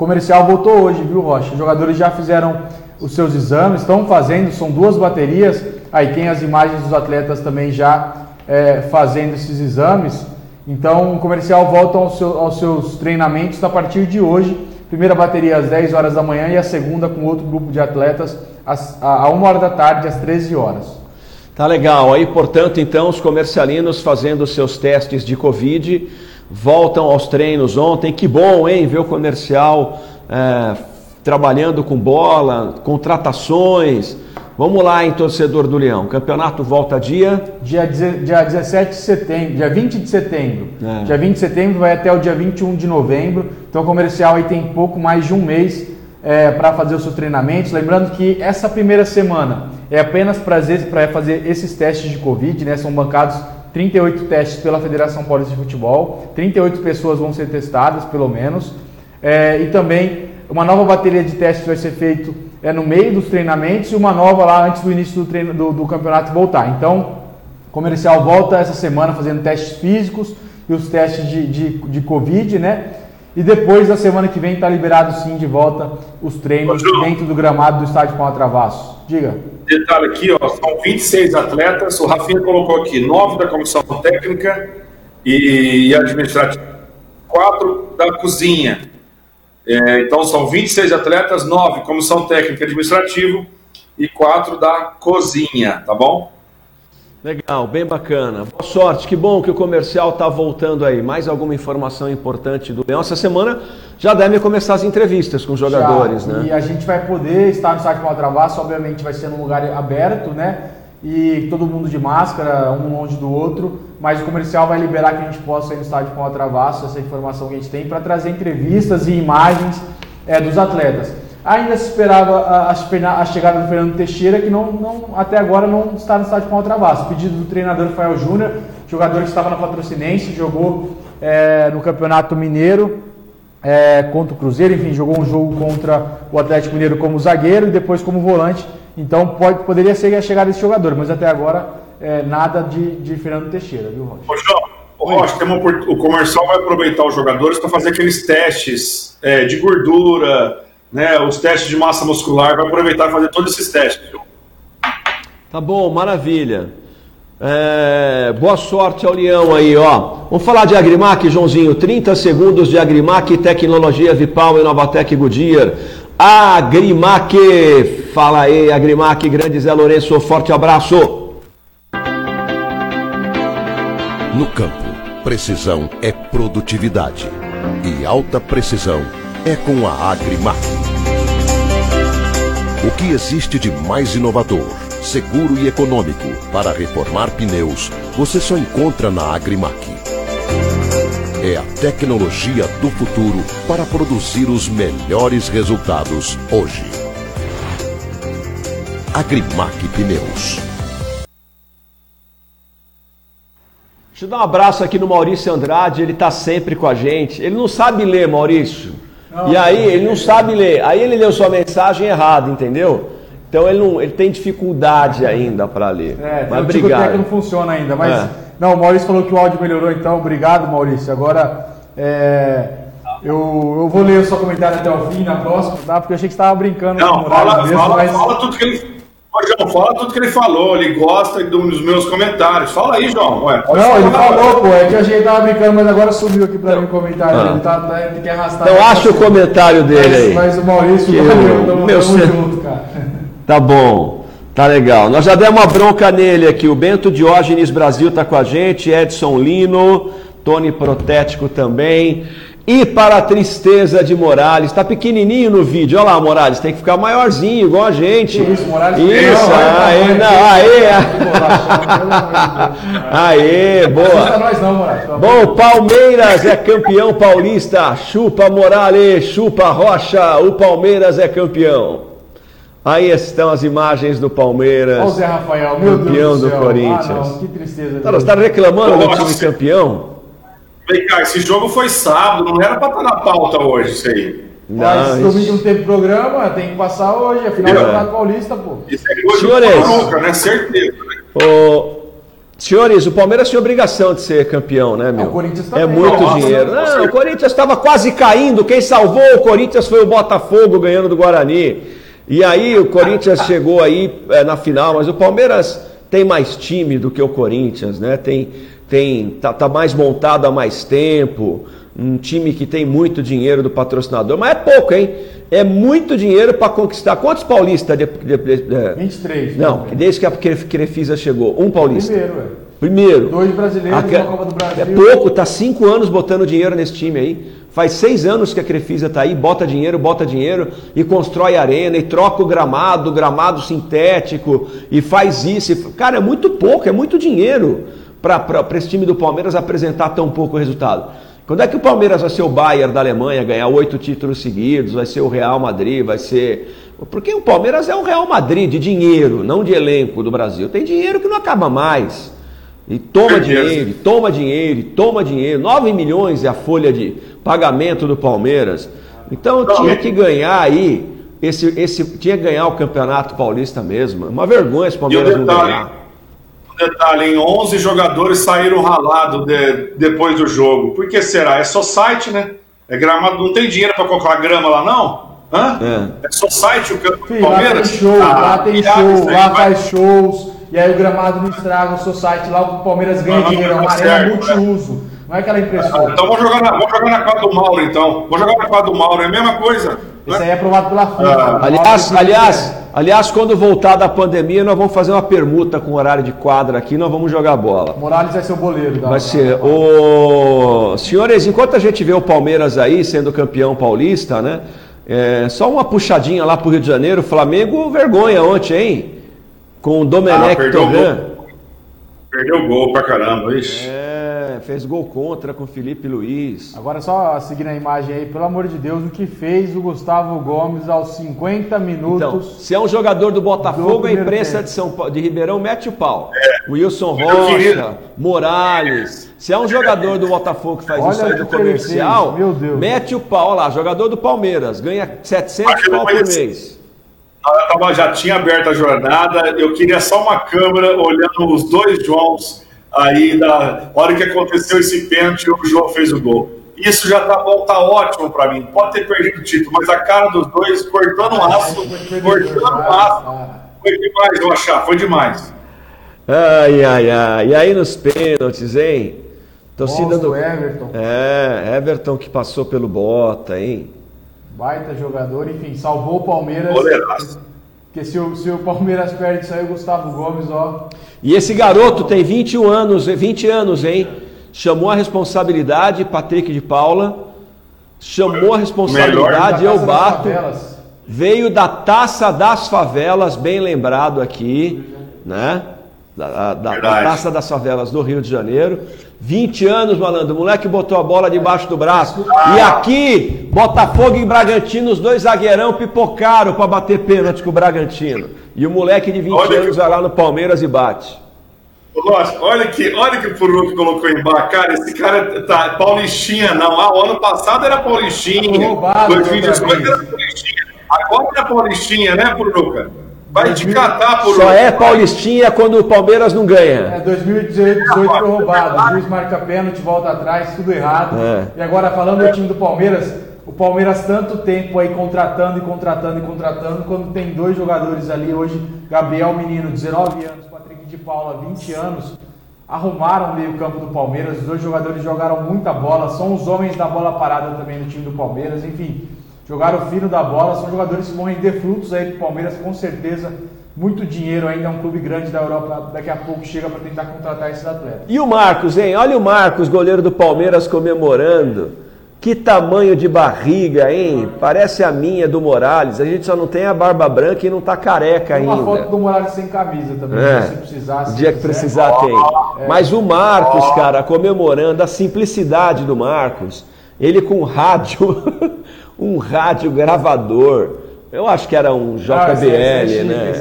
comercial voltou hoje, viu, Rocha? Os jogadores já fizeram os seus exames, estão fazendo, são duas baterias. Aí tem as imagens dos atletas também já é, fazendo esses exames. Então, o comercial volta aos, seu, aos seus treinamentos a partir de hoje. Primeira bateria às 10 horas da manhã e a segunda com outro grupo de atletas às, a 1 hora da tarde, às 13 horas. Tá legal. Aí, portanto, então, os comercialinos fazendo seus testes de Covid voltam aos treinos ontem. Que bom, hein? Ver o comercial é, trabalhando com bola, contratações. Vamos lá, em torcedor do Leão. Campeonato volta dia. Dia, dia 17 de setembro, dia 20 de setembro. É. Dia 20 de setembro vai até o dia 21 de novembro. Então o comercial aí tem pouco mais de um mês é, para fazer os seus treinamentos. Lembrando que essa primeira semana é apenas para fazer esses testes de Covid, né? São bancados 38 testes pela Federação Paulista de Futebol. 38 pessoas vão ser testadas, pelo menos. É, e também uma nova bateria de testes vai ser feito é, no meio dos treinamentos e uma nova lá antes do início do, treino, do, do campeonato voltar. Então, o comercial volta essa semana fazendo testes físicos e os testes de, de, de Covid, né? E depois da semana que vem está liberado sim de volta os treinos dentro do gramado do estádio Paulo Travassos. Diga. Detalhe aqui, ó, são 26 atletas, o Rafinha colocou aqui 9 da comissão técnica e, e administrativa, 4 da cozinha. É, então são 26 atletas, 9 comissão técnica e administrativo e 4 da cozinha, tá bom? Legal, bem bacana. Boa sorte, que bom que o comercial está voltando aí. Mais alguma informação importante do Leão? Essa semana já devem começar as entrevistas com os jogadores, já, né? E a gente vai poder estar no site Maltravaço, obviamente vai ser num lugar aberto, né? E todo mundo de máscara, um longe do outro, mas o comercial vai liberar que a gente possa ir no estádio com a Travasso, essa informação que a gente tem, para trazer entrevistas e imagens é, dos atletas. Ainda se esperava a, a, a, chegada do Fernando Teixeira, que não, não, até agora não está no estádio com o Travasso. Pedido do treinador Rafael Júnior, jogador que estava na Patrocinense, jogou é, no Campeonato Mineiro é, contra o Cruzeiro, enfim, jogou um jogo contra o Atlético Mineiro como zagueiro e depois como volante. Então pode, poderia ser a chegada desse jogador, mas até agora é, nada de, de Fernando Teixeira, viu, Rocha? Ô, João, ô, Rocha tem uma, o comercial vai aproveitar os jogadores para fazer aqueles testes é, de gordura né, os testes de massa muscular, vai aproveitar e fazer todos esses testes. Tá bom, maravilha. É, boa sorte ao Leão aí, ó. Vamos falar de Agrimac, Joãozinho. 30 segundos de Agrimac, tecnologia Vipal e Novatec Goodyear. Agrimac, fala aí, Agrimac, grande Zé Lourenço, forte abraço. No campo, precisão é produtividade e alta precisão é com a Agrimac. O que existe de mais inovador, seguro e econômico para reformar pneus, você só encontra na Agrimac. É a tecnologia do futuro para produzir os melhores resultados hoje. Agrimac Pneus. Deixa eu dar um abraço aqui no Maurício Andrade, ele está sempre com a gente. Ele não sabe ler, Maurício. Não, e aí ele não sabe ler. Aí ele leu sua mensagem errada, entendeu? Então ele, não, ele tem dificuldade ainda para ler. É, mas obrigado. que não funciona ainda. Mas é. não, o Maurício falou que o áudio melhorou, então obrigado, Maurício. Agora é, eu, eu vou ler o seu comentário até o fim na próxima, tá? Porque eu achei que você estava brincando não, com o fala, mesmo, fala, mas... fala tudo que ele Ô, João, fala tudo que ele falou, ele gosta dos meus comentários. Fala aí, João. Ué, não, ele falou, pô, é que a gente tava brincando, mas agora subiu aqui pra mim o comentário. Ah. Ele tá, tá, tem que arrastar. Então acha o comentário dele mas, aí. Mas o Maurício, eu, valeu, tamo, meu tamo junto, cara. Tá bom. Tá legal. Nós já demos uma bronca nele aqui. O Bento Diógenes Brasil tá com a gente, Edson Lino, Tony Protético também. E para a tristeza de Morales, está pequenininho no vídeo. Olha lá, Morales, tem que ficar maiorzinho, igual a gente. isso, Morales. Isso, não, aí, não, aí. Aê, boa. Nós não, Morales. Bom, Palmeiras é campeão paulista. Chupa Morales, chupa Rocha. O Palmeiras é campeão. Aí estão as imagens do Palmeiras. Olha o Zé Rafael, meu campeão Deus do, do Corinthians. Ah, não, que tristeza. Tá, você está reclamando do time campeão? Vem cá, esse jogo foi sábado, não era para estar na pauta hoje isso aí. Não, Mas isso... domingo não teve programa, tem que passar hoje, é final do Campeonato Paulista, pô. Isso é coisa Senhores, nunca, né? Certeza. Né? O... Senhores, o Palmeiras tinha obrigação de ser campeão, né, meu? O Corinthians também. É muito Nossa, dinheiro. Não, o Corinthians estava quase caindo. Quem salvou o Corinthians foi o Botafogo ganhando do Guarani. E aí o Corinthians chegou aí é, na final, mas o Palmeiras tem mais time do que o Corinthians, né? Tem, tem tá, tá, mais montado há mais tempo, um time que tem muito dinheiro do patrocinador, mas é pouco, hein? É muito dinheiro para conquistar. Quantos paulistas? De, de, de, de, 23. Não, né? desde que a Crefisa chegou. Um paulista. Primeiro, é. Primeiro. Dois brasileiros, a, uma Copa do Brasil. É pouco, tá cinco anos botando dinheiro nesse time aí. Faz seis anos que a Crefisa está aí, bota dinheiro, bota dinheiro e constrói arena e troca o gramado, gramado sintético e faz isso. E... Cara, é muito pouco, é muito dinheiro para esse time do Palmeiras apresentar tão pouco resultado. Quando é que o Palmeiras vai ser o Bayern da Alemanha, ganhar oito títulos seguidos, vai ser o Real Madrid, vai ser. Porque o Palmeiras é o Real Madrid de dinheiro, não de elenco do Brasil. Tem dinheiro que não acaba mais. E toma dinheiro, toma dinheiro, e toma dinheiro. 9 milhões é a folha de pagamento do Palmeiras. Então tinha que ganhar aí, esse, esse, tinha que ganhar o Campeonato Paulista mesmo. Uma vergonha esse Palmeiras não ganhar detalhe, em 11 jogadores saíram ralados de, depois do jogo. Por que será? É só site, né? É gramado, não tem dinheiro para colocar grama lá, não? Hã? É, é só site o campo Sim, Palmeiras? Lá tem show, ah, lá tem show, lá vai... faz shows, e aí o gramado não estraga o seu site, lá o Palmeiras ganha não, dinheiro, é uma arena multiuso. Não é aquela impressão. Ah, então vamos jogar, na, vamos jogar na quadra do Mauro, então. Vamos jogar na quadra do Mauro, é a mesma coisa. Isso aí é aprovado pela FIFA. Ah, aliás, aliás, aliás, quando voltar da pandemia, nós vamos fazer uma permuta com horário de quadra aqui, nós vamos jogar bola. Morales vai ser o goleiro. vai ser. O... Senhores, enquanto a gente vê o Palmeiras aí sendo campeão paulista, né? É, só uma puxadinha lá pro Rio de Janeiro. Flamengo, vergonha ontem, hein? Com o Domenech ah, Torran. Perdeu o gol pra caramba, isso. É fez gol contra com o Felipe Luiz. Agora só seguindo a imagem aí, pelo amor de Deus, o que fez o Gustavo Gomes aos 50 minutos. Então, se é um jogador do Botafogo, do a imprensa tempo. de São Paulo, de Ribeirão mete o pau. É. Wilson Rocha, Morales. Se é um jogador do Botafogo que faz Olha isso aí do comercial, mete o pau Olha lá, jogador do Palmeiras, ganha 700 pau por mês. Eu tava, já tinha aberto a jornada, eu queria só uma câmera olhando os dois Joãos Aí, na hora que aconteceu esse pênalti, o João fez o gol. Isso já tá bom, tá ótimo para mim. Pode ter perdido o título, mas a cara dos dois cortando o aço, cortando o aço. Foi demais, eu achar, foi demais. Ai, ai, ai. E aí nos pênaltis, hein? Torcida do Everton. É, Everton que passou pelo Bota, hein? Baita jogador, enfim, salvou o Palmeiras. Goleiraço. Porque se o, se o Palmeiras perde isso aí, o Gustavo Gomes, ó. E esse garoto tem 21 anos, 20 anos, hein? Chamou a responsabilidade, Patrick de Paula. Chamou a responsabilidade, eu bato. Veio da taça das favelas, bem lembrado aqui, né? Da, da, da, taça das favelas do Rio de Janeiro. 20 anos, malandro. O moleque botou a bola debaixo do braço. E aqui, Botafogo e Bragantino, os dois zagueirão pipocaram para bater pênalti com o Bragantino. E o moleque de 20 olha anos que... vai lá no Palmeiras e bate. Lógico, olha que, olha que o Puruco colocou embaixo. Cara, esse cara tá Paulistinha, não. Ah, o ano passado era Paulistinha. Roubado, 2018 era Paulistinha. Agora é Paulistinha, né, Puruca? Vai te catar por Só é Paulistinha quando o Palmeiras não ganha. É, 2018 foi roubado. O juiz marca pênalti, volta atrás, tudo errado. É. E agora, falando do time do Palmeiras, o Palmeiras tanto tempo aí contratando e contratando e contratando, quando tem dois jogadores ali hoje, Gabriel Menino, 19 anos, Patrick de Paula, 20 anos, arrumaram o meio campo do Palmeiras, os dois jogadores jogaram muita bola, são os homens da bola parada também no time do Palmeiras, enfim jogaram fino da bola, são jogadores que vão render frutos aí para o Palmeiras, com certeza. Muito dinheiro ainda, é um clube grande da Europa, daqui a pouco chega para tentar contratar esses atletas. E o Marcos, hein? Olha o Marcos, goleiro do Palmeiras, comemorando. Que tamanho de barriga, hein? Parece a minha do Morales. A gente só não tem a barba branca e não tá careca ainda. Uma foto do Morales sem camisa também, é. se precisar. Se o dia que precisar tem. É. Mas o Marcos, cara, comemorando a simplicidade do Marcos. Ele com rádio um rádio gravador. Eu acho que era um JBL, ah, é, né?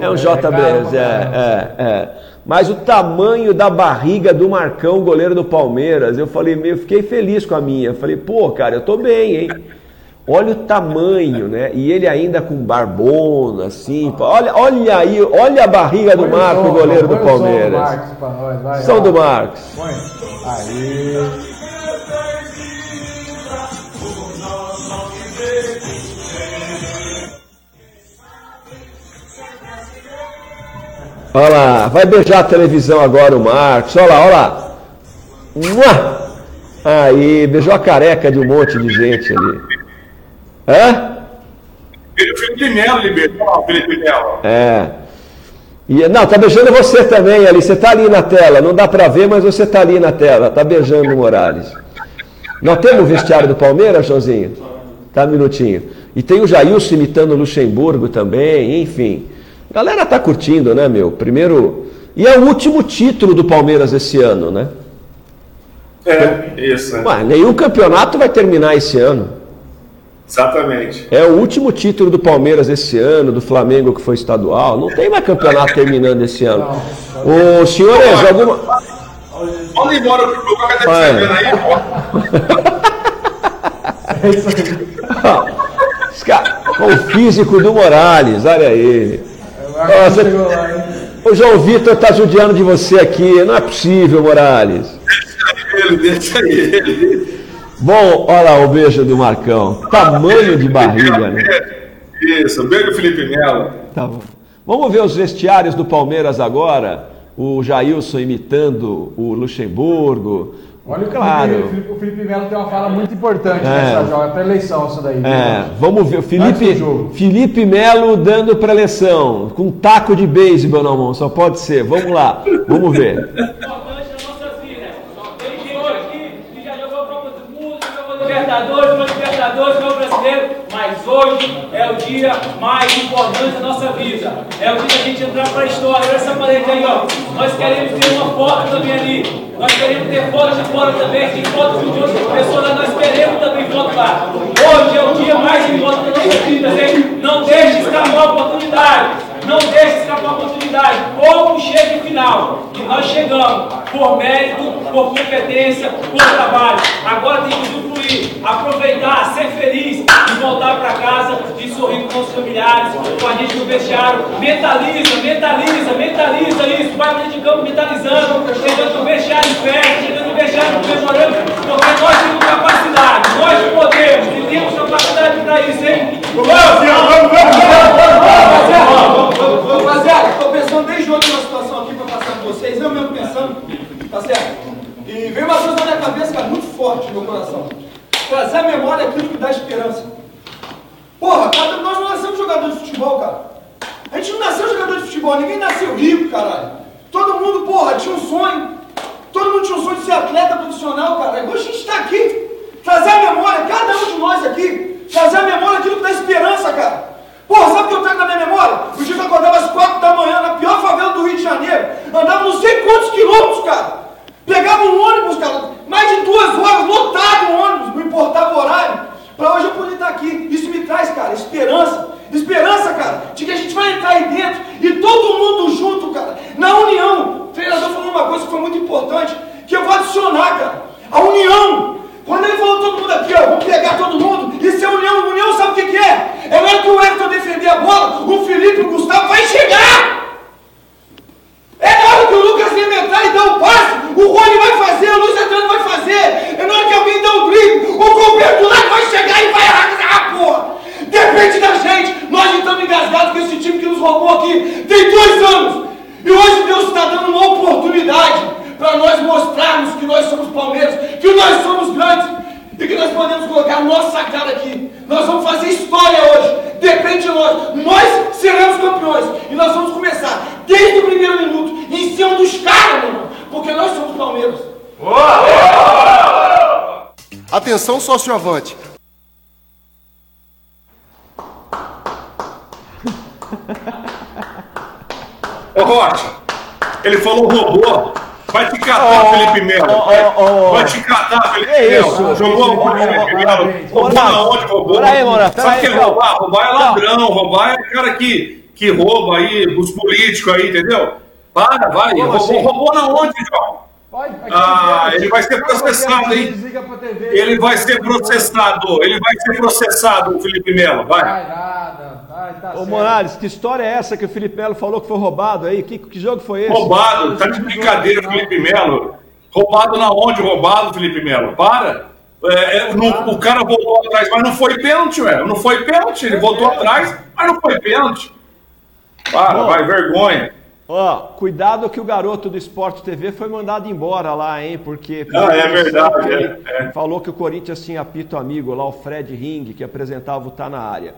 É, é, um JBL, é, é, é. Mas o tamanho da barriga do Marcão, goleiro do Palmeiras, eu falei, eu fiquei feliz com a minha. Eu falei, pô, cara, eu tô bem, hein? Olha o tamanho, né? E ele ainda com barbona, assim. Olha, olha aí, olha a barriga do Marcos, goleiro do Palmeiras. São do Marcos. Aí. Olha lá, vai beijar a televisão agora o Marcos. Olha lá, olha lá. Aí, beijou a careca de um monte de gente ali. Hã? O Felipe Melo libertou o Felipe Melo. É. E, não, tá beijando você também ali. Você tá ali na tela. Não dá para ver, mas você tá ali na tela. Tá beijando o Morales. Nós temos o vestiário do Palmeiras, Joãozinho? Tá um minutinho. E tem o Jailson imitando o Luxemburgo também, enfim. Galera tá curtindo, né, meu? Primeiro. E é o último título do Palmeiras esse ano, né? É, isso. É. Ué, nenhum campeonato vai terminar esse ano. Exatamente. É o último título do Palmeiras esse ano, do Flamengo que foi estadual. Não tem mais campeonato terminando esse ano. Ô, senhores, alguma. Manda embora pro cadê você vendo aí? Cara, o físico do Morales, olha o João Vitor tá judiando de você aqui, não é possível, Morales. Ele, deixa ele. Bom, olha lá o beijo do Marcão. Tamanho de barriga, né? Isso, beijo Felipe Melo. Tá bom. Vamos ver os vestiários do Palmeiras agora. O Jailson imitando o Luxemburgo. Olha claro. o Felipe, o Felipe Melo tem uma fala muito importante É. nessa joga, é para eleição isso daí. É, vamos ver. Felipe. Felipe Melo dando preleção, com um taco de beisebol na mão, só pode ser. Vamos lá, vamos ver. Libertadores, foi Libertadores, foi o brasileiro, mas hoje é o dia mais importante da nossa vida. É o dia da gente entrar para a história. Olha essa parede aí, ó. Nós queremos ter uma foto também ali. Nós queremos ter foto de fora também. Tem foto de outras pessoas lá, nós queremos também foto lá. Hoje é o dia mais importante da nossa vida, gente. Não deixe escapar a oportunidade. Não deixe escapar a oportunidade. Como chega o final. E nós chegamos por mérito, por competência, por trabalho. Agora tem que usufruir, aproveitar, ser feliz e voltar para casa e sorrir com os familiares, com a gente no vestiário. Mentaliza, mentaliza, mentaliza isso. Vai para de campo mentalizando, chegando no vestiário em festa, chegando no vestiário comemorando, porque nós temos capacidade, nós podemos e temos capacidade para isso, hein? Rapaziada, tô pensando desde ontem numa situação aqui pra passar com vocês, eu mesmo pensando, tá certo? E veio uma coisa na minha cabeça, cara, muito forte no meu coração. Trazer à memória aquilo que dá esperança. Porra, cada, nós não nascemos jogadores de futebol, cara. A gente não nasceu jogador de futebol, ninguém nasceu rico, caralho. Todo mundo, porra, tinha um sonho. Todo mundo tinha um sonho de ser atleta profissional, cara. Hoje a gente tá aqui. Trazer à memória, cada um de nós aqui, trazer à memória aquilo que dá esperança, cara. Porra, sabe o que eu trago na minha memória? O dia que eu acordava às quatro da manhã, na pior favela do Rio de Janeiro, andava não sei quantos quilômetros, cara. Pegava um ônibus, cara, mais de duas horas, lotado o ônibus, não importava o horário, pra hoje eu poder estar aqui. Isso me traz, cara, esperança. Esperança, cara, de que a gente vai entrar aí dentro e todo mundo junto, cara, na união. O treinador falou uma coisa que foi muito importante, que eu vou adicionar, cara. A união. Quando ele falou todo mundo aqui, ó, vamos pegar todo mundo, isso é união. União sabe o que, que é? É na hora que o Everton defender a bola, o Felipe o Gustavo vai chegar. É hora que o Lucas inventar e dar o passe, o Rony vai fazer, o Luiz Adriano vai fazer. É na hora que alguém dá o drible, o Gilberto lá vai chegar e vai arrasar, porra. Depende da gente. Nós estamos engasgados com esse time que nos roubou aqui tem dois anos. E hoje Deus está dando uma oportunidade para nós mostrarmos que nós somos Palmeiras, que nós somos grandes e que nós podemos colocar a nossa cara aqui. Nós vamos fazer história hoje. Depende de nós. Nós seremos campeões. E nós vamos começar desde o primeiro minuto em cima dos caras, meu irmão. Porque nós somos Palmeiras. Atenção, sócio avante. Ô Rocha, ele falou robô. Vai te catar, Ô, Felipe Melo. ô, ô. vai te catar, Felipe Melo. isso? Jogou Melo? Felipe Melo? Roubou aonde, roubou? peraí, Moraes, Sabe o que é roubar? Roubar é ladrão. Roubar é cara que, que rouba aí, os políticos aí, entendeu? Para, vai. Roubou, assim? roubou na onde, João? Ah, ele vai ser processado, hein? Ele vai ser processado. Ele vai ser processado, o Felipe Melo. Vai. Vai nada. Tá Ô. Morales, que história é essa que o Felipe Melo falou que foi roubado aí? Que, que jogo foi esse? Roubado, tá de brincadeira, Felipe Melo. Roubado na onde roubado, Felipe Melo? Para. É, é, não- o cara voltou atrás, mas não foi pênalti, ué. Não foi pênalti. Ele voltou atrás, mas não foi pênalti. Para, Bom. vai, vergonha. Ó, cuidado que o garoto do Esporte TV foi mandado embora lá, hein? Porque. Ah, é verdade, é, é. Falou que o Corinthians tinha apito amigo lá, o Fred Ring, que apresentava o Tá na área.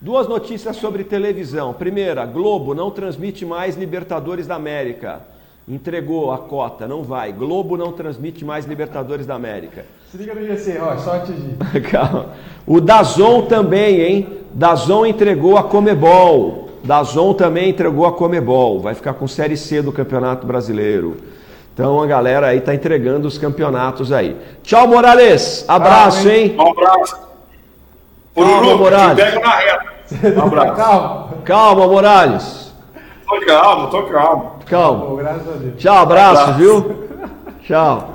Duas notícias sobre televisão. Primeira, Globo não transmite mais Libertadores da América. Entregou a cota, não vai. Globo não transmite mais Libertadores da América. Se liga no GC, ó, só atingir. Calma. O Dazon também, hein? Dazon entregou a Comebol. Dazon também entregou a Comebol. Vai ficar com Série C do Campeonato Brasileiro. Então a galera aí tá entregando os campeonatos aí. Tchau, Morales. Abraço, hein? Um abraço. Calma, Pururuca, te Morales. pego na reta. Um abraço. Calma. Calma, Morales. Tô calmo, tô calmo. Calma. graças a Deus. Tchau, abraço, Abraço. viu? Tchau.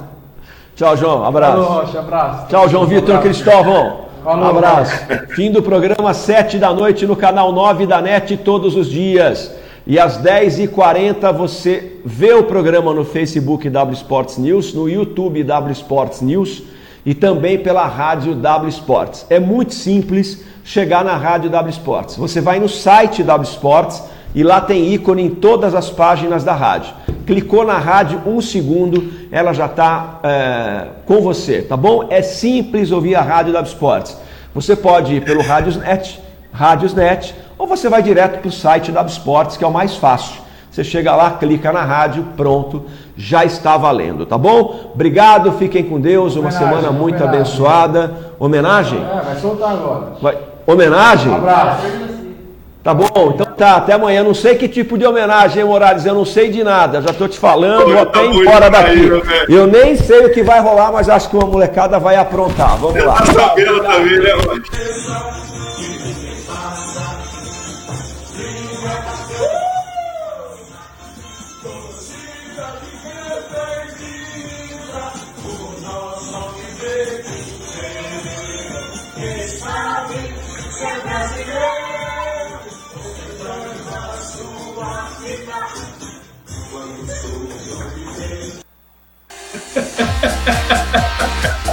Tchau, João. Abraço. Falou, Rocha, abraço. Tchau, João Vitor Abraço. Cristóvão. Falou. Abraço. Fim do programa, 7 da noite, no canal 9 da NET, todos os dias. E às 10h40 você vê o programa no Facebook W Sports News, no YouTube W Sports News e também pela rádio W Sports. É muito simples chegar na rádio W Sports. Você vai no site W Sports e lá tem ícone em todas as páginas da rádio. Clicou na rádio, um segundo, ela já está com você, tá bom? É simples ouvir a rádio W Sports. Você pode ir pelo Radiosnet, Radiosnet, ou você vai direto para o site W Sports, que é o mais fácil. Você chega lá, clica na rádio, pronto, já está valendo, tá bom? Obrigado, fiquem com Deus, uma Homenagem, semana muito homenagem. abençoada. Homenagem? É, vai soltar agora. Vai- Homenagem? Um abraço. Tá bom, então tá, até amanhã. Não sei que tipo de homenagem, hein, Morales? Eu não sei de nada. Já tô te falando, vou até ir embora daqui. Eu nem sei o que vai rolar, mas acho que uma molecada vai aprontar. Vamos lá. Tá sabendo também, né, Ha ha ha ha ha!